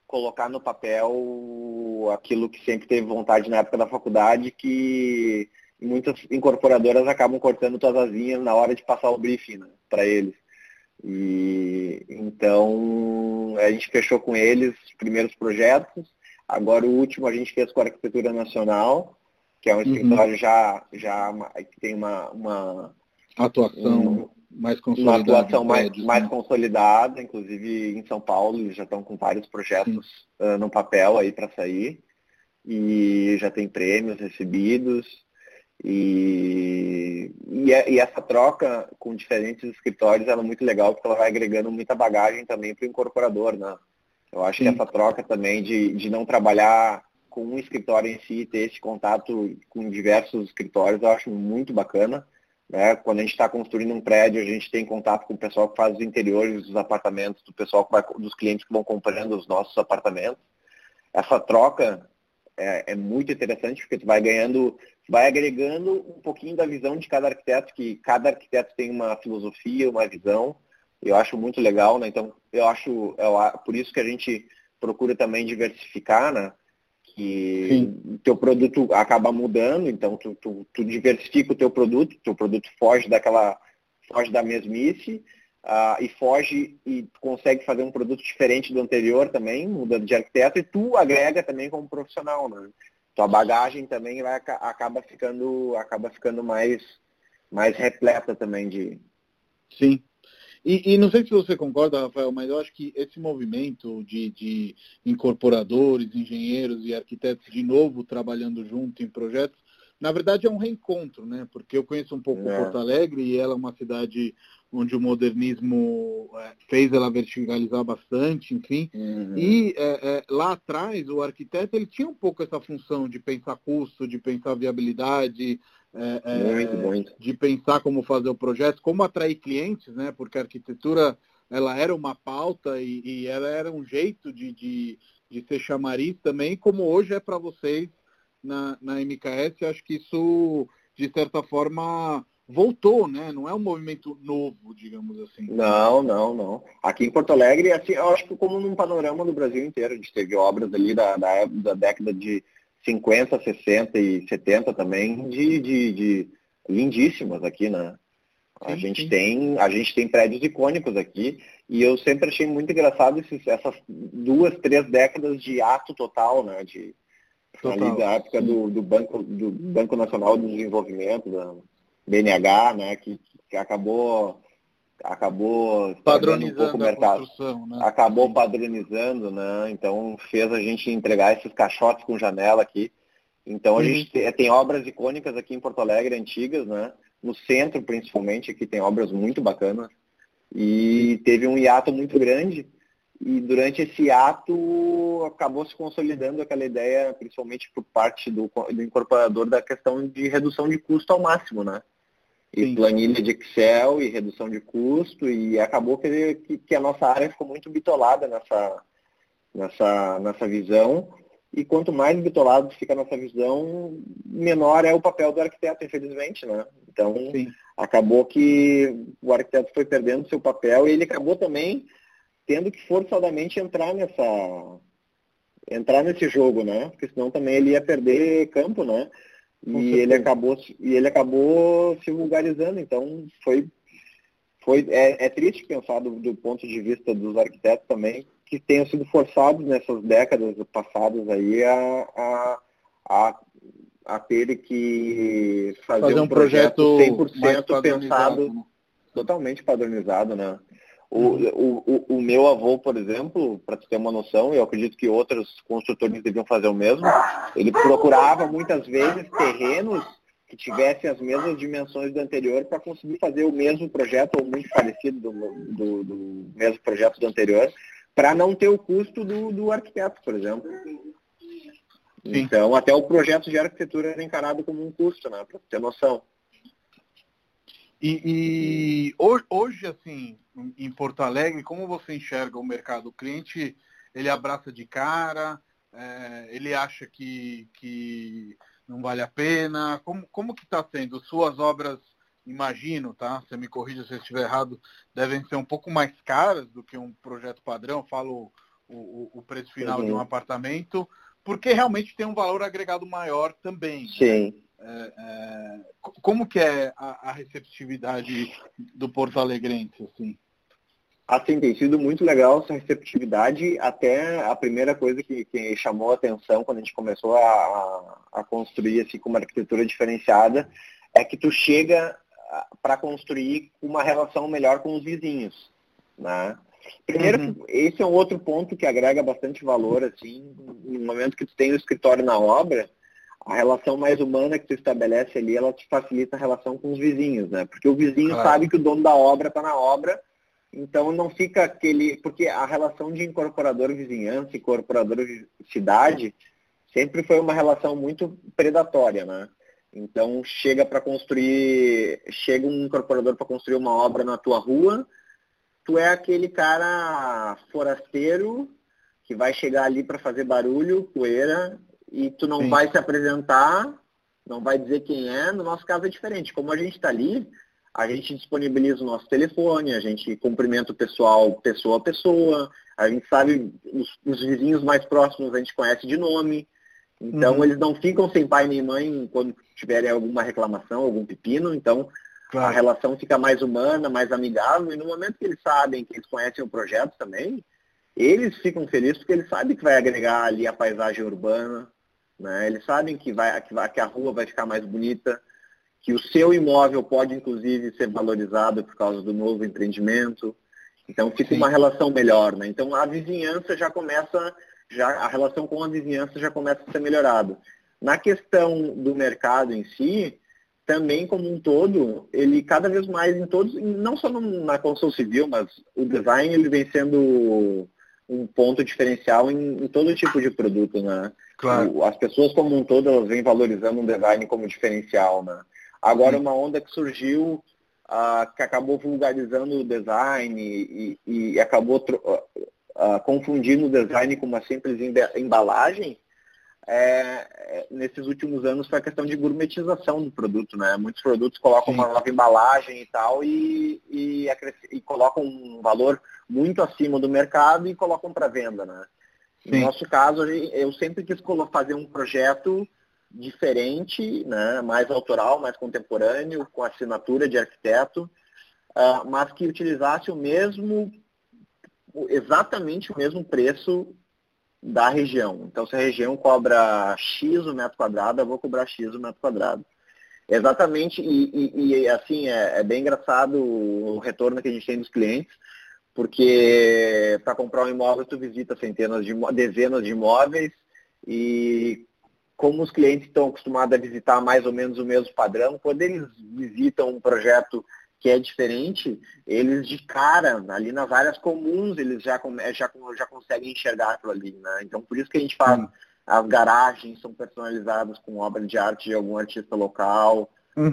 colocar no papel aquilo que sempre teve vontade na época da faculdade, que muitas incorporadoras acabam cortando todas as linhas na hora de passar o briefing né, para eles. E então a gente fechou com eles os primeiros projetos. Agora o último a gente fez com a Arquitetura Nacional, que é um uhum. escritório já, já que tem uma, uma atuação um, mais consolidada. Uma atuação mais, mais né? consolidada, inclusive em São Paulo, eles já estão com vários projetos uh, no papel aí para sair. E já tem prêmios recebidos. E, e, é, e, essa troca com diferentes escritórios ela é muito legal porque ela vai agregando muita bagagem também para o incorporador, né? Eu acho Sim. que essa troca também de, de não trabalhar com um escritório em si, ter esse contato com diversos escritórios, eu acho muito bacana. Né? Quando a gente está construindo um prédio, a gente tem contato com o pessoal que faz os interiores dos apartamentos, do pessoal que vai, dos clientes que vão comprando os nossos apartamentos. Essa troca é, é muito interessante porque tu vai ganhando vai agregando um pouquinho da visão de cada arquiteto, que cada arquiteto tem uma filosofia, uma visão. Eu acho muito legal, né? Então, eu acho, é por isso que a gente procura também diversificar, né? Que o teu produto acaba mudando, então tu, tu, tu diversifica o teu produto, teu produto foge daquela, foge da mesmice, uh, e foge e consegue fazer um produto diferente do anterior também, mudando de arquiteto, e tu agrega também como profissional, né? tua bagagem também vai, acaba ficando, acaba ficando mais, mais repleta também de. Sim. E, e, não sei se você concorda, Rafael, mas eu acho que esse movimento de, de incorporadores, engenheiros e arquitetos de novo trabalhando junto em projetos, na verdade é um reencontro, né? Porque eu conheço um pouco é. Porto Alegre e ela é uma cidade onde o modernismo é, fez ela verticalizar bastante, enfim. Uhum. E é, é, lá atrás, o arquiteto ele tinha um pouco essa função de pensar custo, de pensar viabilidade, é, é, muito, muito. de pensar como fazer o projeto, como atrair clientes, né? Porque a arquitetura ela era uma pauta e, e ela era um jeito de, de, de ser chamariz também, como hoje é para vocês na, na MKS. Acho que isso, de certa forma, voltou, né? Não é um movimento novo, digamos assim. Não, não, não. Aqui em Porto Alegre, assim, eu acho que como num panorama do Brasil inteiro, a gente teve obras ali da, da, da década de 50, 60 e 70 também, de, de, de lindíssimas aqui, né? A sim, gente sim. tem a gente tem prédios icônicos aqui e eu sempre achei muito engraçado esses, essas duas, três décadas de ato total, né? De total, ali da época do, do, banco do Banco Nacional de Desenvolvimento, da, BNH, né, que, que acabou acabou padronizando um mercado, né? acabou padronizando, né? Então fez a gente entregar esses caixotes com janela aqui. Então a uhum. gente tem, tem, obras icônicas aqui em Porto Alegre antigas, né? No centro principalmente aqui tem obras muito bacanas e teve um hiato muito grande e durante esse hiato acabou se consolidando aquela ideia, principalmente por parte do, do incorporador da questão de redução de custo ao máximo, né? E Sim. planilha de Excel e redução de custo e acabou que, que, a nossa área ficou muito bitolada nessa, nessa, nessa visão e quanto mais bitolado fica a nossa visão, menor é o papel do arquiteto, infelizmente, né? Então, Sim. acabou que o arquiteto foi perdendo seu papel e ele acabou também tendo que forçadamente entrar nessa entrar nesse jogo, né? Porque senão também ele ia perder campo, né? E ele acabou e ele acabou se vulgarizando então foi foi é, é triste pensar do, do, ponto de vista dos arquitetos também que tenham sido forçados nessas décadas passadas aí a, a, a, a ter que fazer, fazer um, projeto, projeto 100% pensado né? totalmente padronizado né O, o, o, meu avô, por exemplo, para ter uma noção, eu acredito que outros construtores deviam fazer o mesmo, ele procurava muitas vezes terrenos que tivessem as mesmas dimensões do anterior para conseguir fazer o mesmo projeto ou muito parecido do, do, do mesmo projeto do anterior, para não ter o custo do, do arquiteto, por exemplo. Sim. Então, até o projeto de arquitetura era encarado como um custo, né, para ter noção. E, e hoje, assim, em Porto Alegre, como você enxerga o mercado? O cliente, ele abraça de cara, é, ele acha que, que não vale a pena? Como, como que está sendo? Suas obras, imagino, tá? Você me corrija se eu estiver errado, devem ser um pouco mais caras do que um projeto padrão, falo o, o, preço final uhum. de um uhum. apartamento, porque realmente tem um valor agregado maior também. Né? Sim. Né? É, é, como que é a, a, receptividade do Porto Alegrense, assim? Assim, tem sido muito legal essa receptividade. Até a primeira coisa que, que chamou a atenção quando a gente começou a, a construir assim, com uma arquitetura diferenciada é que tu chega para construir uma relação melhor com os vizinhos. Né? Primeiro, uhum. esse é um outro ponto que agrega bastante valor, assim, no momento que tu tem o escritório na obra, a relação mais humana que tu estabelece ali, ela te facilita a relação com os vizinhos, né? Porque o vizinho claro. sabe que o dono da obra está na obra, então não fica aquele. Porque a relação de incorporador-vizinhança e incorporador-cidade sempre foi uma relação muito predatória, né? Então chega para construir, chega um incorporador para construir uma obra na tua rua, tu é aquele cara forasteiro que vai chegar ali para fazer barulho, poeira, e tu não Sim. vai se apresentar, não vai dizer quem é. No nosso caso é diferente. Como a gente está ali, a gente disponibiliza o nosso telefone, a gente cumprimenta o pessoal pessoa a pessoa, a gente sabe os, os vizinhos mais próximos a gente conhece de nome. Então uhum. eles não ficam sem pai nem mãe quando tiverem alguma reclamação, algum pepino. Então claro. a relação fica mais humana, mais amigável. E no momento que eles sabem, que eles conhecem o projeto também, eles ficam felizes porque eles sabem que vai agregar ali a paisagem urbana, né? Eles sabem que, vai, que, vai, que a rua vai ficar mais bonita, que o seu imóvel pode, inclusive, ser valorizado por causa do novo empreendimento. Então, fica Sim. uma relação melhor. Né? Então, a vizinhança já começa, já, a relação com a vizinhança já começa a ser melhorada. Na questão do mercado em si, também como um todo, ele cada vez mais em todos, não só na construção civil, mas o design ele vem sendo um ponto diferencial em, em todo tipo de produto, né? Claro. As pessoas como um todo elas vêm valorizando um design como diferencial, né? Agora Sim. uma onda que surgiu uh, que acabou vulgarizando o design e, e, acabou uh, confundindo o design com uma simples embalagem, é, é, nesses últimos anos foi a questão de gourmetização do produto, né? Muitos produtos colocam Sim. uma nova embalagem e tal e, e, e, colocam um valor muito acima do mercado e colocam para venda, né? Sim. No nosso caso, eu sempre quis fazer um projeto diferente, né? mais autoral, mais contemporâneo, com assinatura de arquiteto, uh, mas que utilizasse o mesmo, exatamente o mesmo preço da região. Então, se a região cobra X o metro quadrado, eu vou cobrar X o metro quadrado. Exatamente, e, e, e assim, é, é, bem engraçado o retorno que a gente tem dos clientes, porque para comprar um imóvel tu visita centenas de dezenas de imóveis e como os clientes estão acostumados a visitar mais ou menos o mesmo padrão, quando eles visitam um projeto que é diferente, eles de cara, ali nas áreas comuns, eles já, já, já conseguem enxergar aquilo ali. Né? Então, por isso que a gente faz, hum. as garagens são personalizadas com obra de arte de algum artista local, uhum,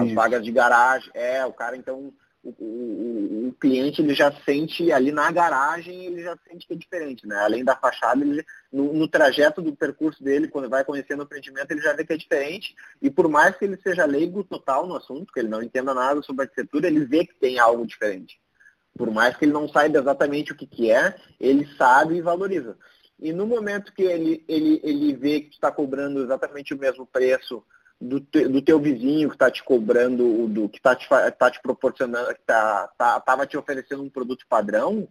as vagas de garagem, é, o cara então o, o, cliente ele já sente ali na garagem, ele já sente que é diferente, né? Além da fachada, ele, no, no, trajeto do percurso dele, quando vai conhecendo o empreendimento, ele já vê que é diferente. E por mais que ele seja leigo total no assunto, que ele não entenda nada sobre arquitetura, ele vê que tem algo diferente. Por mais que ele não saiba exatamente o que, que é, ele sabe e valoriza. E no momento que ele, ele, ele vê que está cobrando exatamente o mesmo preço do, te, do teu vizinho que está te cobrando, do que está te, tá te proporcionando, que tá, tá, tava te oferecendo um produto padrão,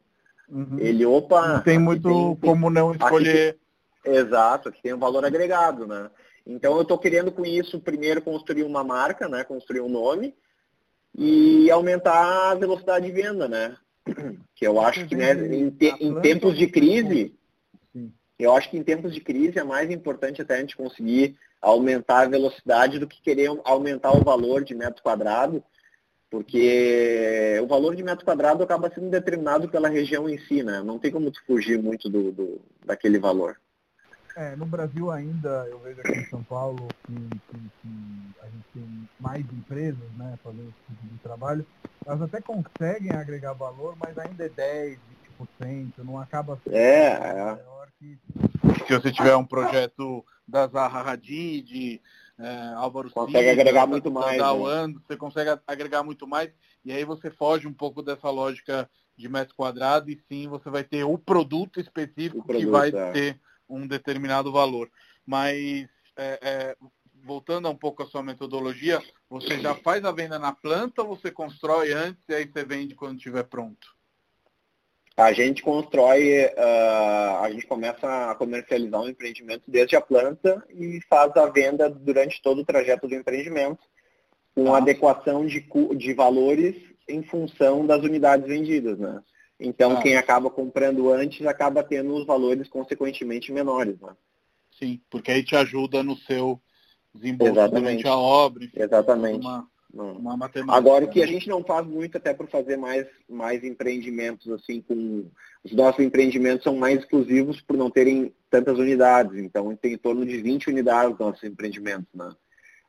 uhum. ele, opa... Não tem muito tem, como não escolher. Aqui, exato, que tem um valor agregado, né? Então eu estou querendo com isso primeiro construir uma marca, né? Construir um nome e aumentar a velocidade de venda, né? Que eu acho que né, em, te, em tempos de crise, eu acho que em tempos de crise é mais importante até a gente conseguir aumentar a velocidade do que querer aumentar o valor de metro quadrado, porque o valor de metro quadrado acaba sendo determinado pela região em si, né? Não tem como tu fugir muito do, do daquele valor. É, no Brasil ainda, eu vejo aqui em São Paulo que, que, que a gente tem mais empresas né, fazendo esse tipo de trabalho. Elas até conseguem agregar valor, mas ainda é 10, 20%, não acaba sendo é, é. Se você tiver um projeto da Zaha Hadid, é, Álvaro consegue Cid, agregar muito mais. Da né? você consegue agregar muito mais e aí você foge um pouco dessa lógica de metro quadrado e sim você vai ter o produto específico o produto, que vai é. ter um determinado valor. Mas, é, é, voltando um pouco à sua metodologia, você já faz a venda na planta ou você constrói antes e aí você vende quando estiver pronto? A gente constrói, uh, a gente começa a comercializar um empreendimento desde a planta e faz a venda durante todo o trajeto do empreendimento, com ah. adequação de, de valores em função das unidades vendidas. Né? Então, ah. quem acaba comprando antes acaba tendo os valores consequentemente menores. Né? Sim, porque aí te ajuda no seu desenvolvimento durante a obra. Enfim, Exatamente. Uma, uma matemática. Agora, o que a gente não faz muito até por fazer mais, mais empreendimentos, assim, com... Os nossos empreendimentos são mais exclusivos por não terem tantas unidades. Então, tem em torno de 20 unidades nossos empreendimentos, né?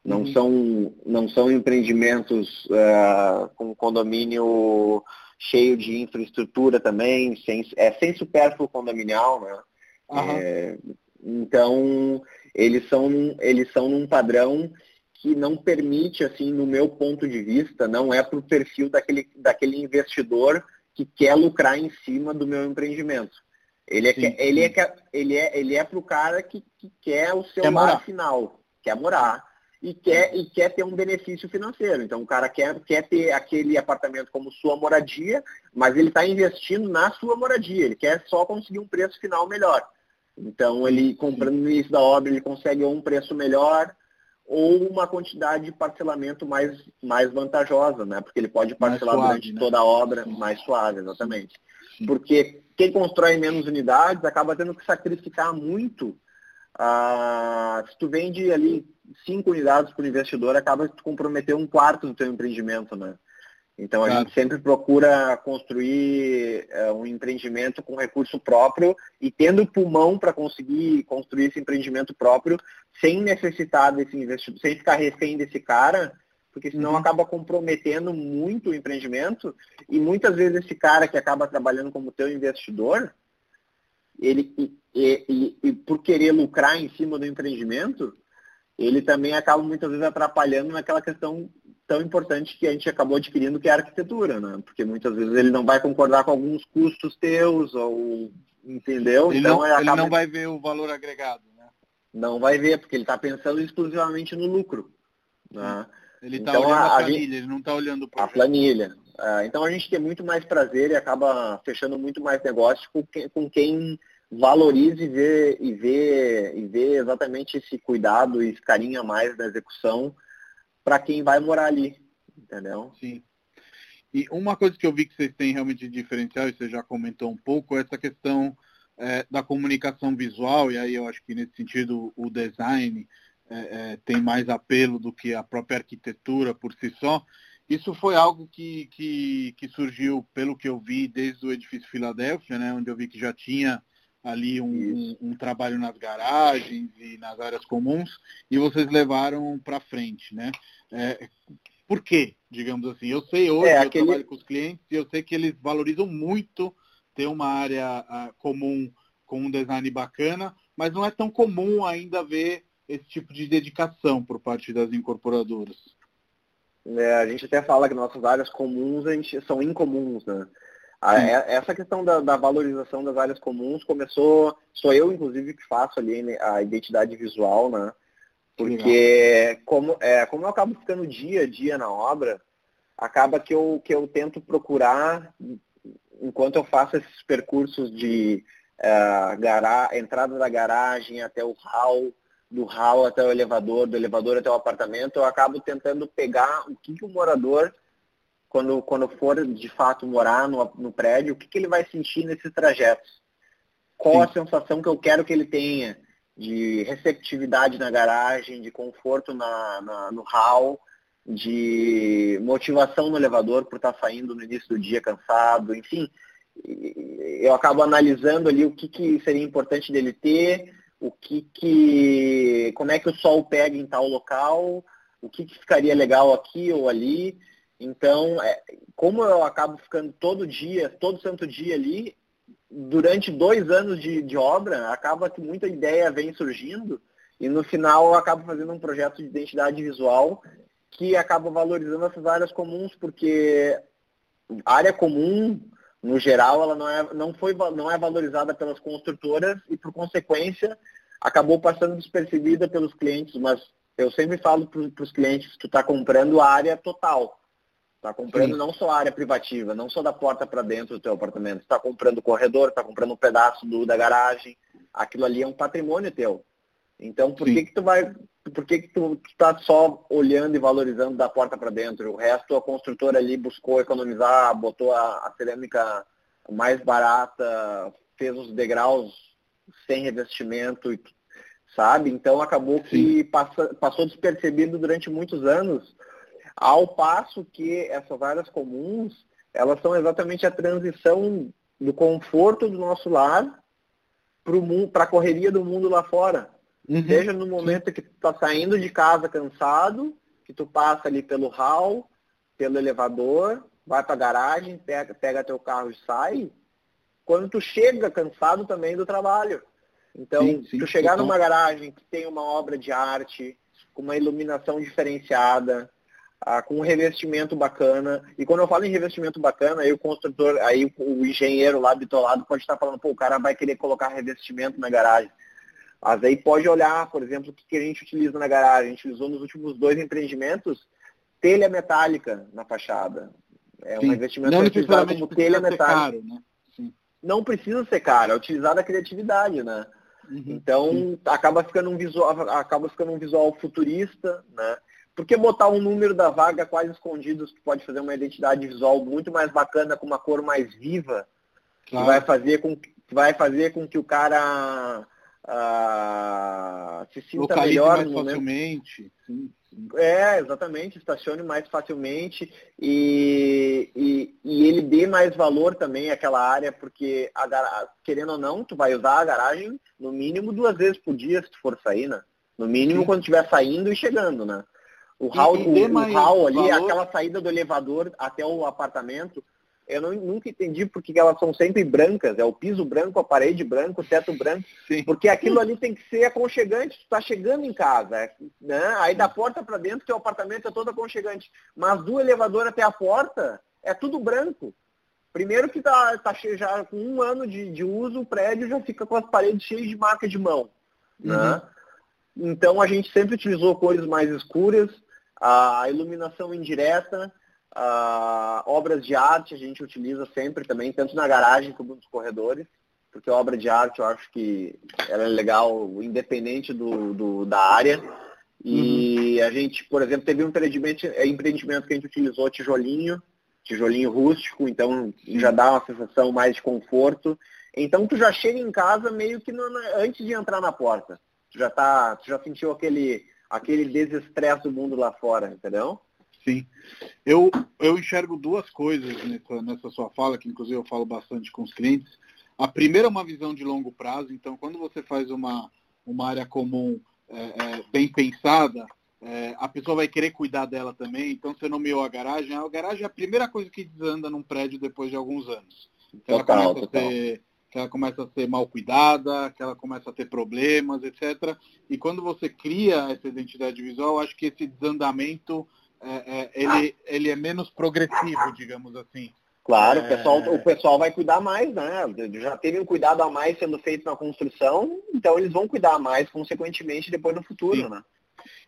Não, uhum. são, não são empreendimentos uh, com condomínio cheio de infraestrutura também, sem, é sem supérfluo condominial, né? Uhum. É, então, eles são, eles são num padrão que não permite, assim, no meu ponto de vista, não é para o perfil daquele, daquele investidor que quer lucrar em cima do meu empreendimento. Ele é, sim, ele, sim. é, ele é, ele é para o cara que, que, quer o seu lar final, quer morar e quer, e quer ter um benefício financeiro. Então o cara quer, quer ter aquele apartamento como sua moradia, mas ele está investindo na sua moradia, ele quer só conseguir um preço final melhor. Então ele comprando no início da obra, ele consegue um preço melhor ou uma quantidade de parcelamento mais, mais vantajosa, né? Porque ele pode parcelar suave, durante né? toda a obra mais suave, exatamente. Sim. Porque quem constrói menos unidades acaba tendo que sacrificar muito. Ah, se tu vende ali cinco unidades para o investidor, acaba que tu comprometer um quarto do teu empreendimento, né? Então a claro. gente sempre procura construir é, um empreendimento com recurso próprio e tendo pulmão para conseguir construir esse empreendimento próprio sem necessitar desse investidor, sem ficar refém desse cara, porque senão uhum. acaba comprometendo muito o empreendimento e muitas vezes esse cara que acaba trabalhando como teu investidor, ele e, e, e por querer lucrar em cima do empreendimento, ele também acaba muitas vezes atrapalhando naquela questão tão importante que a gente acabou adquirindo, que é a arquitetura, né? Porque muitas vezes ele não vai concordar com alguns custos teus, ou entendeu? Ele, então, não, ele acaba... não vai ver o valor agregado, né? Não vai ver, porque ele está pensando exclusivamente no lucro. Né? Ele está então, olhando a, a planilha, gente... ele não está olhando o A planilha. É, então a gente tem muito mais prazer e acaba fechando muito mais negócio com quem, com quem valorize e vê, e, vê, e vê exatamente esse cuidado e esse carinho a mais da execução para quem vai morar ali, entendeu? Sim. E uma coisa que eu vi que vocês têm realmente de diferencial, e você já comentou um pouco, é essa questão é, da comunicação visual, e aí eu acho que nesse sentido o design é, é, tem mais apelo do que a própria arquitetura por si só. Isso foi algo que, que, que surgiu, pelo que eu vi, desde o edifício Filadélfia, né, onde eu vi que já tinha ali um, um, um, trabalho nas garagens e nas áreas comuns e vocês levaram para frente, né? É, por quê, digamos assim? Eu sei hoje, é, aquele... eu trabalho com os clientes e eu sei que eles valorizam muito ter uma área uh, comum com um design bacana, mas não é tão comum ainda ver esse tipo de dedicação por parte das incorporadoras. É, a gente até fala que nossas áreas comuns gente, são incomuns, né? É, essa questão da, da, valorização das áreas comuns começou, sou eu inclusive que faço ali a identidade visual, né? Porque como, é, como eu acabo ficando dia a dia na obra, acaba que eu, que eu tento procurar, enquanto eu faço esses percursos de uh, gara, entrada da garagem até o hall, do hall até o elevador, do elevador até o apartamento, eu acabo tentando pegar o que, que o morador quando, quando for de fato morar no, no prédio, o que, que ele vai sentir nesses trajetos? Qual Sim. a sensação que eu quero que ele tenha de receptividade na garagem, de conforto na, na no hall, de motivação no elevador por estar saindo no início do dia cansado, enfim, eu acabo analisando ali o que, que seria importante dele ter, o que, que como é que o sol pega em tal local, o que, que ficaria legal aqui ou ali. Então, é, como eu acabo ficando todo dia, todo santo dia ali, durante dois anos de, de obra, acaba que muita ideia vem surgindo e no final eu acabo fazendo um projeto de identidade visual que acaba valorizando essas áreas comuns, porque área comum, no geral, ela não é, não foi, não é valorizada pelas construtoras e, por consequência, acabou passando despercebida pelos clientes, mas eu sempre falo para os clientes tu está comprando a área total. Está comprando Sim. não só a área privativa, não só da porta para dentro do teu apartamento. Está comprando o corredor, está comprando um pedaço do, da garagem. Aquilo ali é um patrimônio teu. Então, por que, que tu vai por que, que tu está só olhando e valorizando da porta para dentro? O resto a construtora ali buscou economizar, botou a, a, cerâmica mais barata, fez os degraus sem revestimento, sabe? Então acabou que passa, passou despercebido durante muitos anos, ao passo que essas áreas comuns, elas são exatamente a transição do conforto do nosso lar para a correria do mundo lá fora. Uhum. Seja no momento que tu está saindo de casa cansado, que tu passa ali pelo hall, pelo elevador, vai para a garagem, pega, pega teu carro e sai. Quando tu chega cansado também do trabalho. Então, sim, sim, tu chegar numa garagem que tem uma obra de arte, com uma iluminação diferenciada, ah, com um revestimento bacana. E quando eu falo em revestimento bacana, aí o construtor, aí o engenheiro lá bitolado pode estar falando, pô, o cara vai querer colocar revestimento na garagem. Mas aí pode olhar, por exemplo, o que a gente utiliza na garagem. A gente utilizou nos últimos dois empreendimentos telha metálica na fachada. É Sim. um investimento não utilizado como telha metálica. Caro, né? Não precisa ser caro, é utilizar a criatividade, né? Uhum. Então Sim. acaba ficando um visual, acaba ficando um visual futurista, né? Porque botar um número da vaga quase escondido que pode fazer uma identidade visual muito mais bacana, com uma cor mais viva, claro. que vai fazer com que vai fazer com que o cara ah, se sinta Localize melhor mais facilmente. Sim, sim. É, exatamente, estacione mais facilmente e, e, e, ele dê mais valor também àquela área, porque a, querendo ou não, tu vai usar a garagem no mínimo duas vezes por dia se tu for sair, né? No mínimo sim. quando estiver saindo e chegando, né? O hall, o, o hall ali, valor... aquela saída do elevador até o apartamento, eu não, nunca entendi porque elas são sempre brancas, é o piso branco, a parede branca, o teto branco, Sim. porque aquilo ali tem que ser aconchegante, tu está chegando em casa, né? aí da porta para dentro teu apartamento é todo aconchegante, mas do elevador até a porta é tudo branco. Primeiro que tá, tá já com um ano de, de uso, o prédio já fica com as paredes cheias de marca de mão. Né? Uhum. Né? Então a gente sempre utilizou cores mais escuras, a iluminação indireta, Uh, obras de arte a gente utiliza sempre também, tanto na garagem como nos corredores, porque obra de arte eu acho que ela é legal, independente do, do da área. E uhum. a gente, por exemplo, teve um empreendimento, é, empreendimento que a gente utilizou tijolinho, tijolinho rústico, então já dá uma sensação mais de conforto. Então tu já chega em casa meio que no, antes de entrar na porta. Tu já tá, tu já sentiu aquele aquele desestresse do mundo lá fora, entendeu? Sim. Eu, eu enxergo duas coisas nessa, nessa sua fala, que inclusive eu falo bastante com os clientes. A primeira é uma visão de longo prazo, então quando você faz uma, uma área comum é, é, bem pensada, é, a pessoa vai querer cuidar dela também, então você nomeou a garagem. A garagem é a primeira coisa que desanda num prédio depois de alguns anos. Ela, total, começa, total. A ser, que ela começa a ser mal cuidada, que ela começa a ter problemas, etc. E quando você cria essa identidade visual, acho que esse desandamento é, é, ele, ele é menos progressivo, digamos assim. Claro, o, pessoal, o pessoal vai cuidar mais, né? Já teve um cuidado a mais sendo feito na construção, então eles vão cuidar mais, consequentemente, depois no futuro, Sim. né?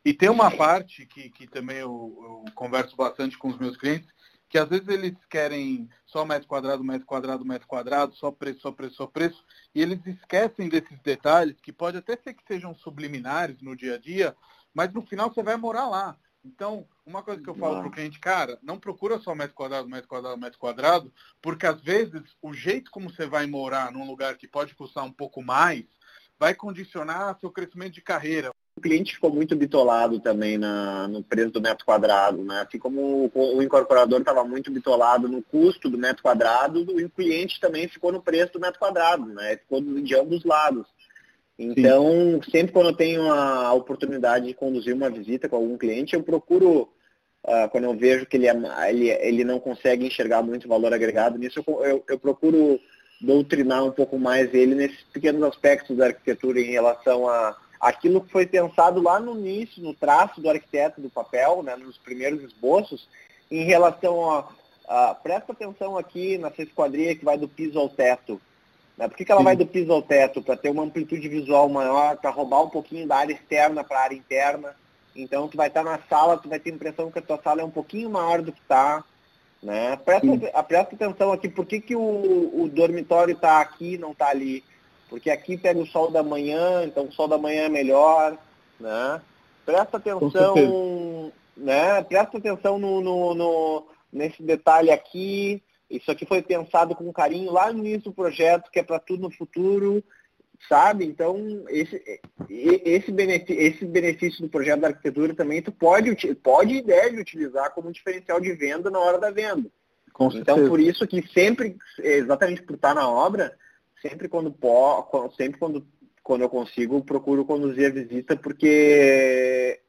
E tem uma parte que, que também eu, eu, converso bastante com os meus clientes, que às vezes eles querem só metro quadrado, metro quadrado, metro quadrado, só preço, só preço, só preço, e eles esquecem desses detalhes, que pode até ser que sejam subliminares no dia a dia, mas no final você vai morar lá. Então, uma coisa que eu falo para o cliente, cara, não procura só metro quadrado, metro quadrado, metro quadrado, porque às vezes o jeito como você vai morar num lugar que pode custar um pouco mais vai condicionar seu crescimento de carreira. O cliente ficou muito bitolado também na, no preço do metro quadrado, né? Assim como o, o incorporador estava muito bitolado no custo do metro quadrado, o cliente também ficou no preço do metro quadrado, né? Ficou de ambos lados. Então, Sim. sempre quando eu tenho a oportunidade de conduzir uma visita com algum cliente, eu procuro, uh, quando eu vejo que ele, é, ele, ele não consegue enxergar muito valor agregado nisso, eu, eu, eu procuro doutrinar um pouco mais ele nesses pequenos aspectos da arquitetura em relação a aquilo que foi pensado lá no início, no traço do arquiteto do papel, né, nos primeiros esboços, em relação a, a presta atenção aqui nessa esquadria que vai do piso ao teto. Né? Por que, que ela Sim. vai do piso ao teto? Para ter uma amplitude visual maior, para roubar um pouquinho da área externa para a área interna. Então, tu vai estar na sala, tu vai ter a impressão que a tua sala é um pouquinho maior do que está. Né? Presta, presta atenção aqui, por que, que o, o dormitório está aqui e não está ali? Porque aqui pega o sol da manhã, então o sol da manhã é melhor. Né? Presta atenção, né? Presta atenção no, no, no, nesse detalhe aqui. Isso aqui foi pensado com carinho lá no início do projeto, que é para tudo no futuro, sabe? Então, esse, esse, benefício, esse benefício do projeto da arquitetura também tu pode, pode e deve utilizar como diferencial de venda na hora da venda. Então, por isso que sempre, exatamente por estar na obra, sempre quando, sempre quando, quando eu consigo, procuro conduzir a visita, porque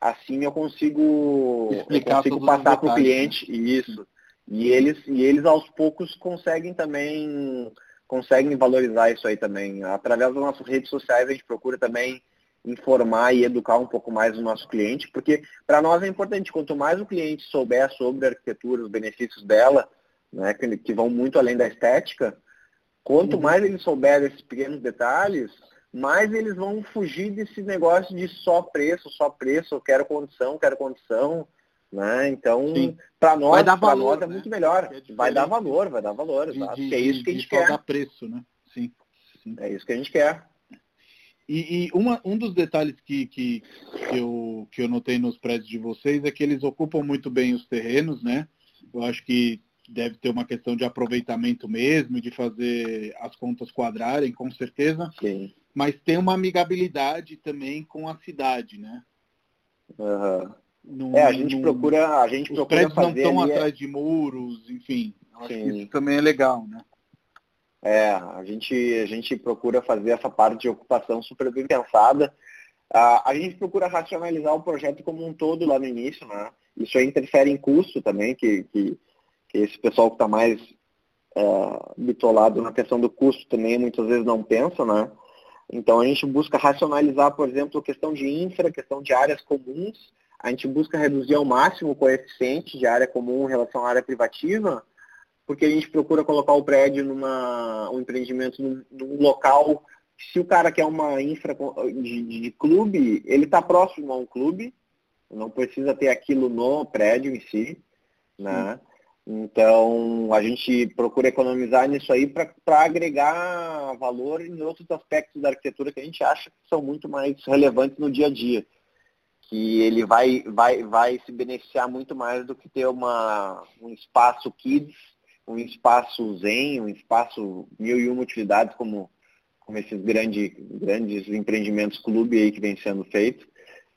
assim eu consigo, eu consigo passar para o cliente né? isso. E eles, e eles aos poucos conseguem também conseguem valorizar isso aí também. Através das nossas redes sociais a gente procura também informar e educar um pouco mais o nosso cliente, porque para nós é importante, quanto mais o cliente souber sobre a arquitetura, os benefícios dela, né, que, que vão muito além da estética, quanto uhum. mais ele souber desses pequenos detalhes, mais eles vão fugir desse negócio de só preço, só preço, eu quero condição, quero condição. Né? Então, para nós, valor, nós é né? muito melhor. É vai dar valor, vai dar valor. De, de, é isso que a gente quer. Dar preço, né? Sim, sim. É isso que a gente quer. E, e uma, um dos detalhes que, que, que, eu, que eu notei nos prédios de vocês é que eles ocupam muito bem os terrenos, né? Eu acho que deve ter uma questão de aproveitamento mesmo, de fazer as contas quadrarem, com certeza. Sim. Mas tem uma amigabilidade também com a cidade, né? Uhum. No, é, a gente no, procura, a gente os procura prédios não estão é atrás é... de muros, enfim. Isso também é legal, né? É, a gente, a gente procura fazer essa parte de ocupação super bem pensada. Uh, a gente procura racionalizar o projeto como um todo lá no início, né? Isso aí interfere em custo também, que, que, que esse pessoal que está mais uh, bitolado na questão do custo também muitas vezes não pensa, né? Então a gente busca racionalizar, por exemplo, a questão de infra, questão de áreas comuns, a gente busca reduzir ao máximo o coeficiente de área comum em relação à área privativa, porque a gente procura colocar o prédio numa um empreendimento num, num local se o cara quer uma infra de, de, de clube, ele está próximo a um clube, não precisa ter aquilo no prédio em si, né? Então, a gente procura economizar nisso aí para agregar valor em outros aspectos da arquitetura que a gente acha que são muito mais relevantes no dia a dia que ele vai, vai, vai se beneficiar muito mais do que ter uma, um espaço kids, um espaço zen, um espaço mil e uma utilidades como, como esses grande, grandes empreendimentos clube aí que vem sendo feito.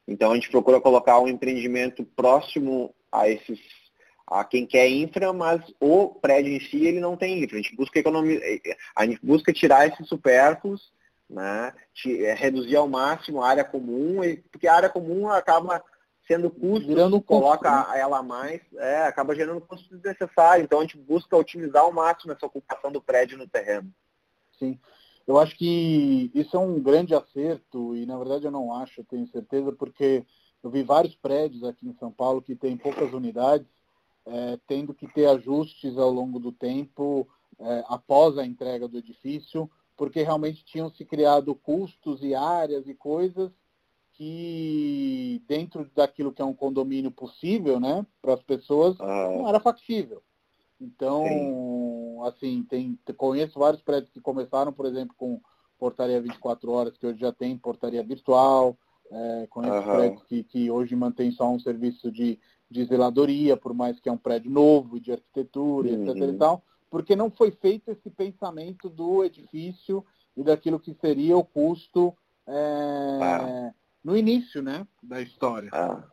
Então a gente procura colocar um empreendimento próximo a esses a quem quer infra, mas o prédio em si ele não tem infra. A gente busca economia, a gente busca tirar esses supérfluos né? É, reduzir ao máximo a área comum, porque a área comum acaba sendo custo, Virando coloca custo, né? ela mais, é, acaba gerando custo desnecessário. Então a gente busca otimizar ao máximo essa ocupação do prédio no terreno. Sim. Eu acho que isso é um grande acerto, e na verdade eu não acho, eu tenho certeza, porque eu vi vários prédios aqui em São Paulo que têm poucas unidades, é, tendo que ter ajustes ao longo do tempo, é, após a entrega do edifício, porque realmente tinham se criado custos e áreas e coisas que dentro daquilo que é um condomínio possível, né, para as pessoas, ah. não era factível. Então, Sim. assim, tem, conheço vários prédios que começaram, por exemplo, com portaria 24 horas, que hoje já tem portaria virtual, é, conheço uhum. prédios que, que hoje mantém só um serviço de de zeladoria, por mais que é um prédio novo, de arquitetura, uhum. etc. E tal, porque não foi feito esse pensamento do edifício e daquilo que seria o custo é, ah. no início né, da história. Ah.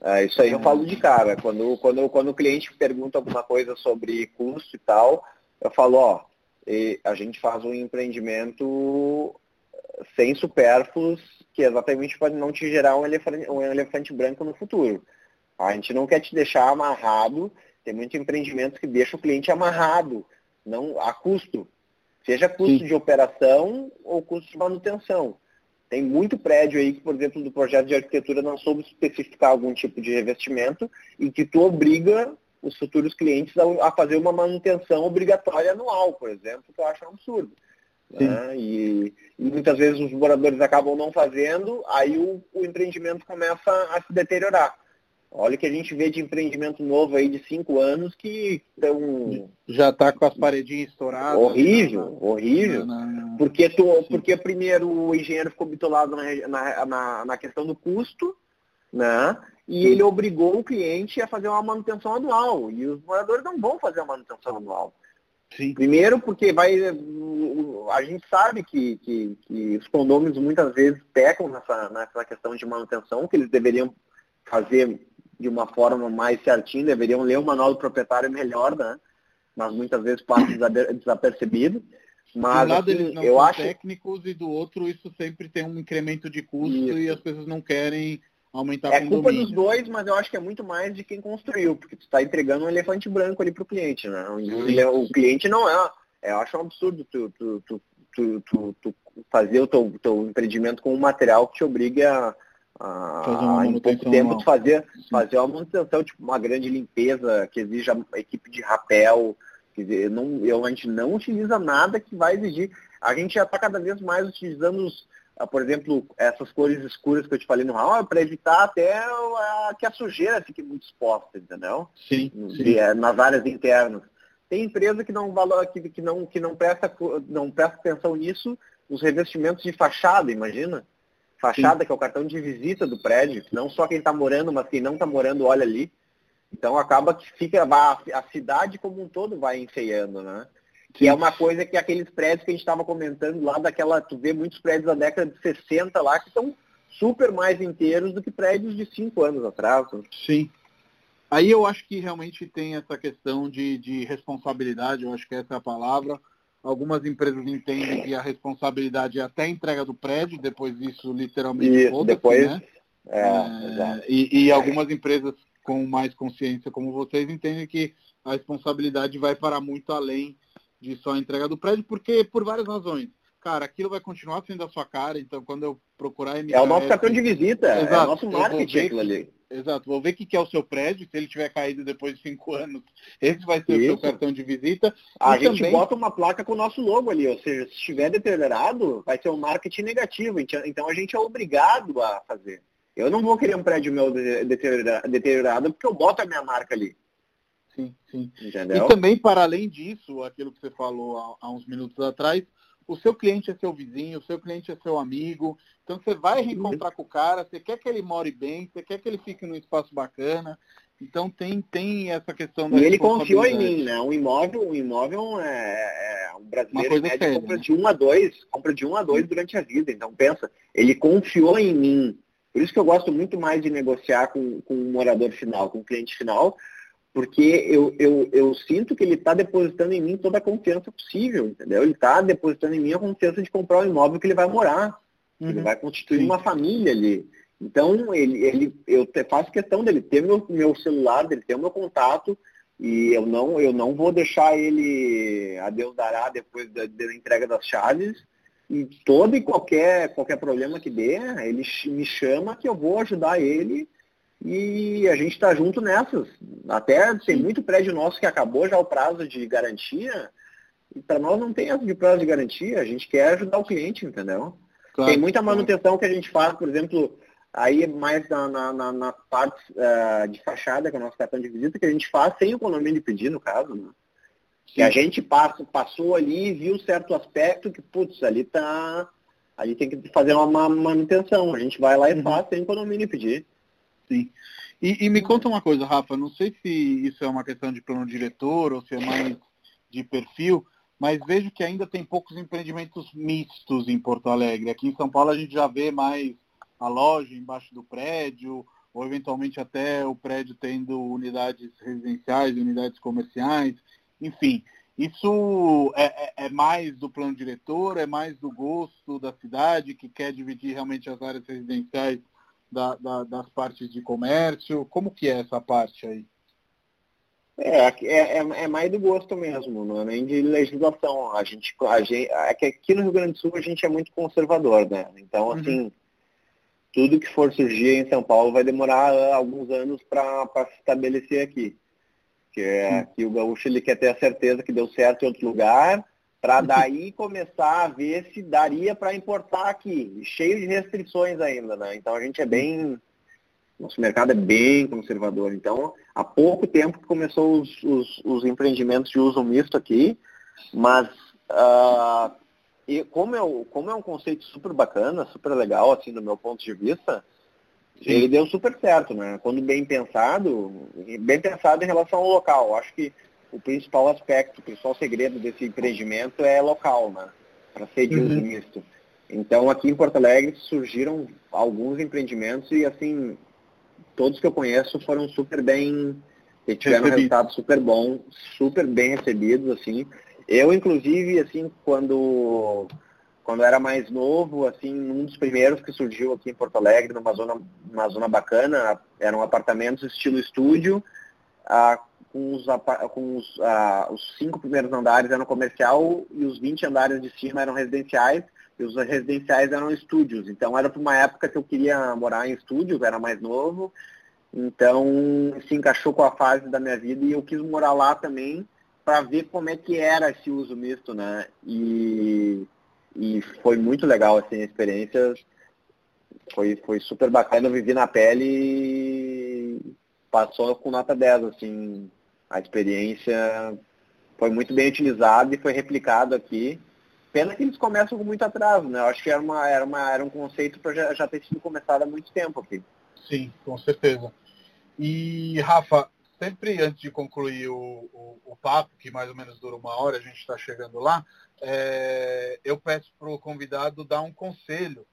É, isso aí eu falo de cara. Quando, quando, quando o cliente pergunta alguma coisa sobre custo e tal, eu falo, ó, a gente faz um empreendimento sem supérfluos que exatamente pode não te gerar um elefante, um elefante branco no futuro. A gente não quer te deixar amarrado, tem muitos empreendimentos que deixam o cliente amarrado, não a custo. Seja custo Sim. de operação ou custo de manutenção. Tem muito prédio aí que, por exemplo, do projeto de arquitetura não soube especificar algum tipo de revestimento e que tu obriga os futuros clientes a, fazer uma manutenção obrigatória anual, por exemplo, que eu acho um absurdo. Né? E, e, muitas vezes os moradores acabam não fazendo, aí o, o, empreendimento começa a se deteriorar. Olha o que a gente vê de empreendimento novo aí de cinco anos que estão. Já está com as paredinhas estouradas. Horrível, né? horrível. Não, não, não. Porque, tu, porque primeiro o engenheiro ficou bitolado na, na, na, na questão do custo, né? E ele obrigou o cliente a fazer uma manutenção anual. E os moradores não vão fazer a manutenção anual. Sim. Primeiro porque vai. A gente sabe que, que, que os condôminos muitas vezes pecam nessa, nessa questão de manutenção, que eles deveriam fazer de uma forma mais certinha, deveriam ler o manual do proprietário melhor, né? Mas muitas vezes passa desapercebido. Mas do lado assim, eles não eu são acho... técnicos e do outro isso sempre tem um incremento de custo isso. e as pessoas não querem aumentar É culpa dos dois, mas eu acho que é muito mais de quem construiu, porque tu está entregando um elefante branco ali para o cliente, né? O, cliente não é. Eu acho um absurdo tu, tu, tu, tu, tu, tu fazer o teu, teu empreendimento com um material que te obriga a, a em pouco tempo de fazer, fazer uma manutenção, tipo uma grande limpeza que exija equipe de rapel. Quer dizer, não, eu, a gente não utiliza nada que vai exigir. A gente já está cada vez mais utilizando os, ah, por exemplo, essas cores escuras que eu te falei no hall, para evitar até a, que a sujeira fique muito exposta, entendeu? Sim. sim. É, nas áreas internas. Tem empresa que não valor, que, que, não, que não, presta, não presta atenção nisso, os revestimentos de fachada, imagina? Fachada, sim. que é o cartão de visita do prédio, não só quem está morando, mas quem não está morando olha ali. Então acaba que fica a, a cidade como um todo vai enfeiando, né? Que é uma coisa que aqueles prédios que a gente estava comentando lá daquela, tu vê muitos prédios da década de 60 lá que são super mais inteiros do que prédios de cinco anos atrás. Né? Sim. Aí eu acho que realmente tem essa questão de, de responsabilidade, eu acho que essa é a palavra. Algumas empresas entendem que a responsabilidade é até a entrega do prédio, depois isso literalmente e depois né? é, é, e, e algumas empresas com mais consciência como vocês entendem que a responsabilidade vai para muito além de só entrega do prédio, porque por várias razões. Cara, aquilo vai continuar sendo a sua cara, então quando eu procurar MKS, É o nosso cartão de visita, exato, é o nosso marketing aquilo ali. Exato, vou ver o que é o seu prédio, se ele tiver caído depois de cinco anos, esse vai ser Isso. o seu cartão de visita. A e gente também... bota uma placa com o nosso logo ali, ou seja, se estiver deteriorado, vai ser um marketing negativo, então a gente é obrigado a fazer. Eu não vou querer um prédio meu deteriorado porque eu boto a minha marca ali sim, sim. Entendeu? E também, para além disso, aquilo que você falou há, há, uns minutos atrás, o seu cliente é seu vizinho, o seu cliente é seu amigo. Então você vai reencontrar com o cara, você quer que ele more bem, você quer que ele fique num espaço bacana. Então tem, tem essa questão da E ele confiou em mim, né? Um imóvel, um imóvel é, é um brasileiro médio séria, compra né? de um a dois, compra de um a dois durante a vida. Então pensa, ele confiou em mim. Por isso que eu gosto muito mais de negociar com, com o morador final, com o cliente final, porque eu, eu, eu sinto que ele está depositando em mim toda a confiança possível, entendeu? Ele está depositando em mim a confiança de comprar o imóvel que ele vai morar. Uhum. Ele vai constituir Sim. uma família ali. Então, ele, ele, eu faço questão dele ter meu, meu celular, dele ter o meu contato, e eu não, eu não vou deixar ele a Deus dará depois da, da entrega das chaves. E todo e qualquer, qualquer problema que dê, ele me chama que eu vou ajudar ele e a gente está junto nessas. Até tem muito prédio nosso que acabou já o prazo de garantia. E para nós não tem essa de prazo de garantia. A gente quer ajudar o cliente, entendeu? Claro, tem muita manutenção claro. que a gente faz, por exemplo, aí mais na, na, na, na parte uh, de fachada, que é o nosso cartão de visita, que a gente faz sem o condomínio de pedir, no caso. Né? Que a gente passa, passou ali e viu certo aspecto que, putz, ali tá. Ali tem que fazer uma manutenção. A gente vai lá e uhum. faz sem o condomínio pedir. Sim. E, e, me conta uma coisa, Rafa, não sei se isso é uma questão de plano diretor ou se é mais de perfil, mas vejo que ainda tem poucos empreendimentos mistos em Porto Alegre. Aqui em São Paulo a gente já vê mais a loja embaixo do prédio, ou eventualmente até o prédio tendo unidades residenciais, unidades comerciais, enfim. Isso é, é, é, mais do plano diretor, é mais do gosto da cidade, que quer dividir realmente as áreas residenciais da, da, das partes de comércio? Como que é essa parte aí? É, é, é, é, mais do gosto mesmo, não é nem de legislação. A gente, a gente, é que aqui no Rio Grande do Sul a gente é muito conservador, né? Então, uhum. assim, uhum. tudo que for surgir em São Paulo vai demorar alguns anos para se estabelecer aqui. Que é que o gaúcho ele quer ter a certeza que deu certo em outro lugar, para daí começar a ver se daria para importar aqui, cheio de restrições ainda, né? Então a gente é bem, nosso mercado é bem conservador. Então, há pouco tempo que começou os, os, os empreendimentos de uso misto aqui, mas uh, e como, é, como é um conceito super bacana, super legal, assim, do meu ponto de vista, Sim. ele deu super certo, né? Quando bem pensado, bem pensado em relação ao local. Acho que o principal aspecto, o principal segredo desse empreendimento é local, né? Para ser de uso uhum. misto. Então, aqui em Porto Alegre surgiram alguns empreendimentos e, assim, todos que eu conheço foram super bem, tiveram um resultado super bom, super bem recebidos, assim. Eu, inclusive, assim, quando, quando era mais novo, assim, um dos primeiros que surgiu aqui em Porto Alegre, numa zona, numa zona bacana, eram apartamentos estilo estúdio, a, com os, com os, uh, os cinco primeiros andares eram comercial e os 20 andares de cima eram residenciais e os residenciais eram estúdios. Então era para uma época que eu queria morar em estúdios, era mais novo, então se encaixou com a fase da minha vida e eu quis morar lá também para ver como é que era esse uso misto, né? E, e foi muito legal assim, a experiência. Foi, foi super bacana, eu vivi na pele e passou com nota 10, assim, a experiência foi muito bem utilizada e foi replicado aqui. Pena que eles começam com muito atraso, né? Eu acho que era, uma, era, uma, era um conceito para já, já ter sido começado há muito tempo aqui. Sim, com certeza. E, Rafa, sempre antes de concluir o, o, o, papo, que mais ou menos dura uma hora, a gente está chegando lá, é, eu peço para o convidado dar um conselho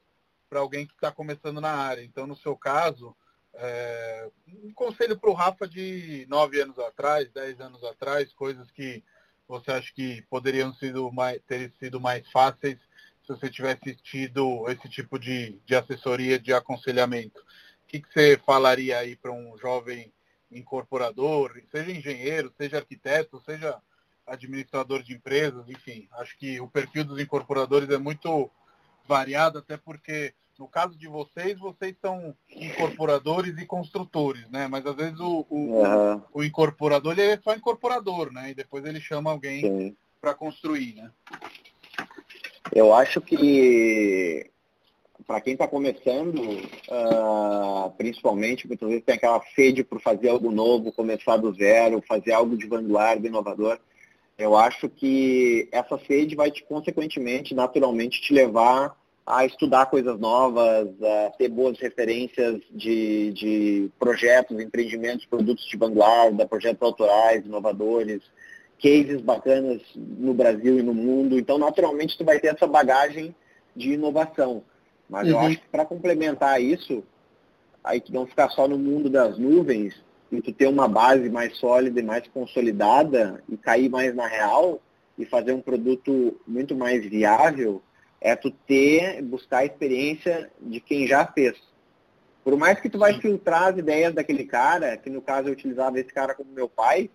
para alguém que está começando na área. Então, no seu caso, é, um conselho para o Rafa de nove anos atrás, dez anos atrás, coisas que você acha que poderiam sido mais, ter sido mais fáceis se você tivesse tido esse tipo de, de assessoria, de aconselhamento. O que, que você falaria aí para um jovem incorporador, seja engenheiro, seja arquiteto, seja administrador de empresas, enfim, acho que o perfil dos incorporadores é muito variado, até porque no caso de vocês, vocês são incorporadores e construtores, né? Mas às vezes o, o, uhum. o incorporador ele é só incorporador, né? E depois ele chama alguém para construir, né? Eu acho que para quem está começando, uh, principalmente, muitas vezes tem aquela sede por fazer algo novo, começar do zero, fazer algo de vanguarda, inovador. Eu acho que essa sede vai, te, consequentemente, naturalmente, te levar a estudar coisas novas, a ter boas referências de, de projetos, empreendimentos, produtos de vanguarda, projetos autorais, inovadores, cases bacanas no Brasil e no mundo. Então, naturalmente, tu vai ter essa bagagem de inovação. Mas uhum. eu acho que para complementar isso, aí tu não ficar só no mundo das nuvens e tu ter uma base mais sólida e mais consolidada e cair mais na real e fazer um produto muito mais viável, é tu ter, buscar a experiência de quem já fez. Por mais que tu vai filtrar as ideias daquele cara, que no caso eu utilizava esse cara como meu pai,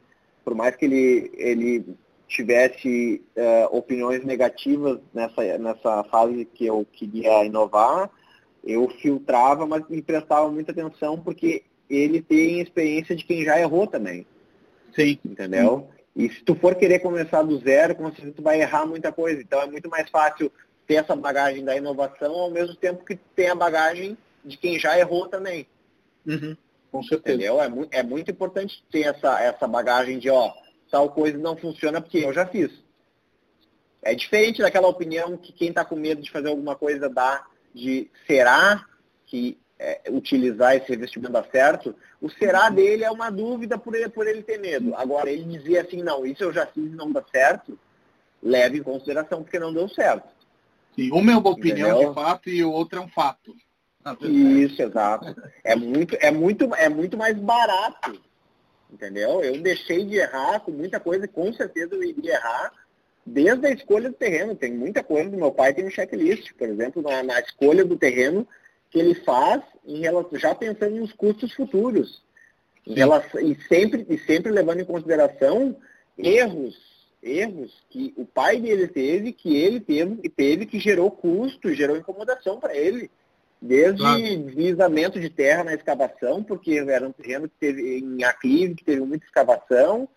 por mais que ele, ele tivesse uh, opiniões negativas nessa, nessa fase que eu queria inovar, eu filtrava, mas me prestava muita atenção porque ele tem experiência de quem já errou também. Sim. Entendeu? E se tu for querer começar do zero, com certeza tu vai errar muita coisa. Então é muito mais fácil ter essa bagagem da inovação ao mesmo tempo que tem a bagagem de quem já errou também. Uhum, com certeza. Entendeu? É, mu é muito importante ter essa, essa bagagem de, ó, tal coisa não funciona porque eu já fiz. É diferente daquela opinião que quem está com medo de fazer alguma coisa dá de será que é, utilizar esse revestimento dar certo, o será uhum. dele é uma dúvida por ele, por ele ter medo. Agora, ele dizia assim, não, isso eu já fiz e não dá certo, leve em consideração, porque não deu certo. Sim, uma é uma opinião Entendeu? de fato e o outro é um fato. Isso, exato. É muito, é, muito, é muito mais barato. Entendeu? Eu deixei de errar com muita coisa, com certeza eu iria errar, desde a escolha do terreno. Tem muita coisa do meu pai tem um checklist, por exemplo, na, na escolha do terreno que ele faz em relação, já pensando nos custos futuros. Relação, e, sempre, e sempre levando em consideração erros, erros que o pai dele teve, que ele teve, teve que gerou custo, gerou incomodação para ele. Desde claro. deslizamento de terra na escavação, porque era um terreno que teve em aclive, que teve muita escavação.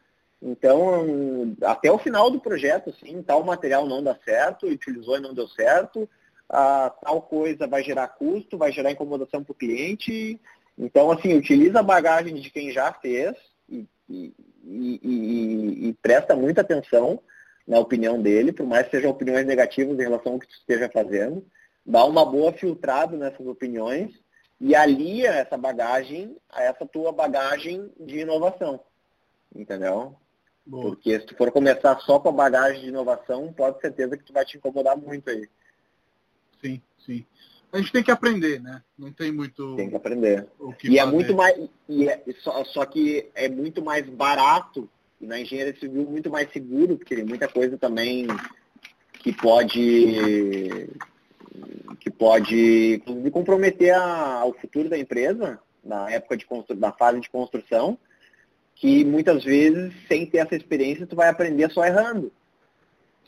Então, até o final do projeto, assim, tal material não dá certo, utilizou e não deu certo, ah, tal coisa vai gerar custo, vai gerar incomodação para o cliente. Então, assim, utiliza a bagagem de quem já fez e, e, e, e, presta muita atenção na opinião dele, por mais que sejam opiniões negativas em relação ao que tu esteja fazendo dá uma boa filtrada nessas opiniões e alia essa bagagem a essa tua bagagem de inovação. Entendeu? Boa. Porque se tu for começar só com a bagagem de inovação, pode ter certeza que tu vai te incomodar muito aí. Sim, sim. A gente tem que aprender, né? Não tem muito. Tem que aprender. Que e é fazer. é muito mais. E é, só, só que é muito mais barato e na engenharia civil muito mais seguro, porque tem muita coisa também que pode que pode inclusive comprometer a, o futuro da empresa na época de da fase de construção, que muitas vezes sem ter essa experiência tu vai aprender só errando.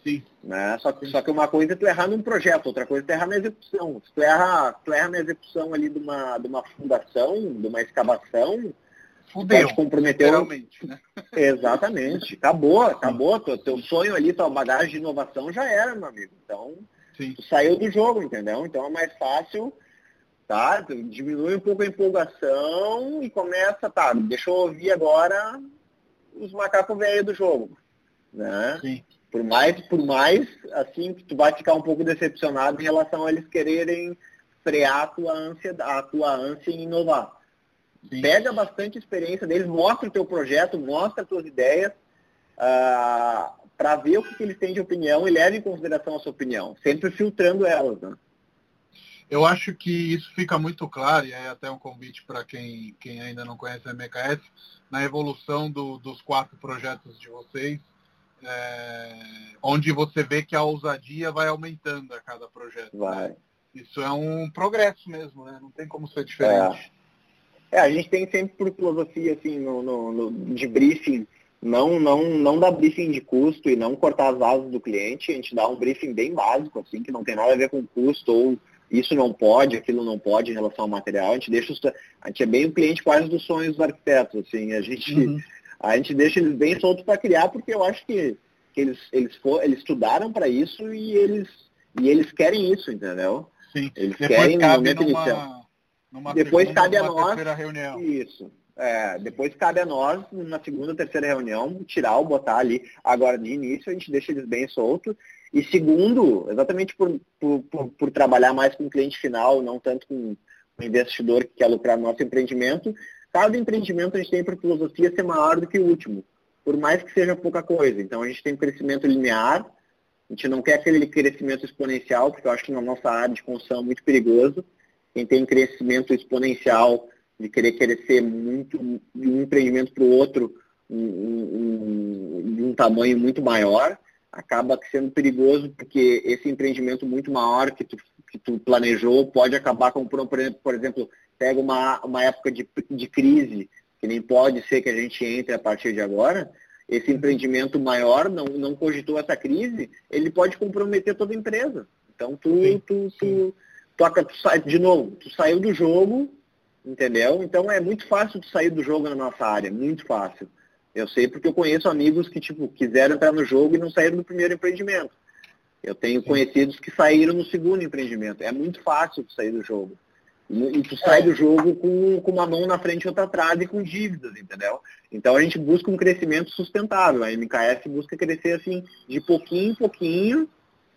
Sim. Né? Só, que, só que uma coisa é tu errar num projeto, outra coisa é tu errar na execução. Se tu erra, tu erra na execução ali de uma, de uma fundação, de uma escavação, Fudeu, pode comprometer. Realmente, né? Exatamente. Acabou, acabou. Teu, teu sonho ali, tua bagagem de inovação já era, meu amigo. Então, Sim. saiu do jogo, entendeu? Então é mais fácil, tá? Diminui um pouco a empolgação e começa, tá, deixa eu ouvir agora os macacos velhos do jogo. Né? Sim. Por mais, por mais, assim, que tu vai ficar um pouco decepcionado em relação a eles quererem frear a tua ânsia, a tua ânsia em inovar. Sim. Pega bastante experiência deles, mostra o teu projeto, mostra as tuas ideias, uh, para ver o que, que, eles têm de opinião e leve em consideração a sua opinião, sempre filtrando elas. Né? Eu acho que isso fica muito claro, e é até um convite para quem, quem ainda não conhece a MKS, na evolução do, dos quatro projetos de vocês, é, onde você vê que a ousadia vai aumentando a cada projeto. Vai. Isso é um progresso mesmo, né? Não tem como ser diferente. É, é a gente tem sempre por filosofia, assim, no, no, no de briefing, não, não, não dar briefing de custo e não cortar as asas do cliente, a gente dá um briefing bem básico, assim, que não tem nada a ver com custo ou isso não pode, aquilo não pode em relação ao material. A gente deixa os, a gente é bem o cliente quase dos sonhos dos arquitetos, assim, a gente, uhum. A gente deixa eles bem soltos para criar, porque eu acho que, que eles, eles, for, eles estudaram para isso e eles, e eles querem isso, entendeu? Sim. Eles Depois querem no momento numa, inicial. Numa Depois segunda, cabe a nós. Reunião. Isso. É, depois cabe a nós, na segunda ou terceira reunião, tirar ou botar ali. Agora, de início, a gente deixa eles bem soltos. E segundo, exatamente por, por, por, por trabalhar mais com o cliente final, não tanto com o investidor que quer lucrar no nosso empreendimento, cada empreendimento a gente tem por filosofia ser maior do que o último, por mais que seja pouca coisa. Então, a gente tem um crescimento linear, a gente não quer aquele crescimento exponencial, porque eu acho que na nossa área de construção é muito perigoso. Quem tem crescimento exponencial de querer crescer muito de um empreendimento para o outro um, um, de um tamanho muito maior, acaba sendo perigoso porque esse empreendimento muito maior que tu, que tu planejou pode acabar com, por exemplo, pega uma, uma época de, de crise, que nem pode ser que a gente entre a partir de agora, esse empreendimento maior não, não cogitou essa crise, ele pode comprometer toda a empresa. Então tu, sim, tu, tu, tu, tu, tu, de novo, tu saiu do jogo, entendeu? Então é muito fácil de sair do jogo na nossa área, muito fácil. Eu sei porque eu conheço amigos que tipo quiseram entrar no jogo e não saíram do primeiro empreendimento. Eu tenho Sim. conhecidos que saíram no segundo empreendimento. É muito fácil de sair do jogo. E, tu sai do jogo com, com uma mão na frente e outra atrás e com dívidas, entendeu? Então a gente busca um crescimento sustentável. A MKS busca crescer assim, de pouquinho em pouquinho,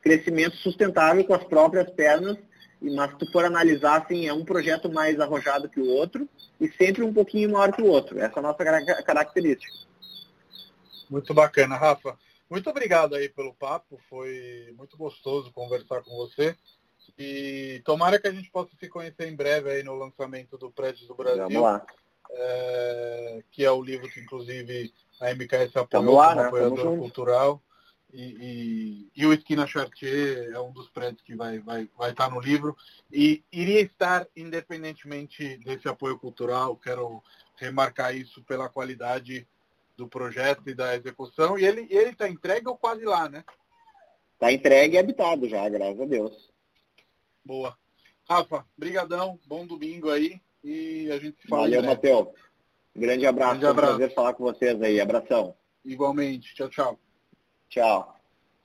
crescimento sustentável com as próprias pernas mas se tu for analisar, assim, é um projeto mais arrojado que o outro e sempre um pouquinho maior que o outro. Essa é a nossa característica. Muito bacana, Rafa. Muito obrigado aí pelo papo, foi muito gostoso conversar com você. E tomara que a gente possa se conhecer em breve aí no lançamento do Prédio do Brasil. É, que é o livro que inclusive a MKS apoiou lá, como né? apoiador cultural. E, e, e, o Esquina Chartier é um dos prédios que vai, vai, vai estar no livro. E iria estar independentemente desse apoio cultural, quero remarcar isso pela qualidade do projeto e da execução. E ele está entregue ou quase lá, né? Está entregue e habitado já, graças a Deus. Boa. Rafa, brigadão, bom domingo aí e a gente se fala. Valeu, Matheus. Grande abraço, Grande abraço. um prazer falar com vocês aí. Abração. Igualmente. Tchau, tchau. Tchau.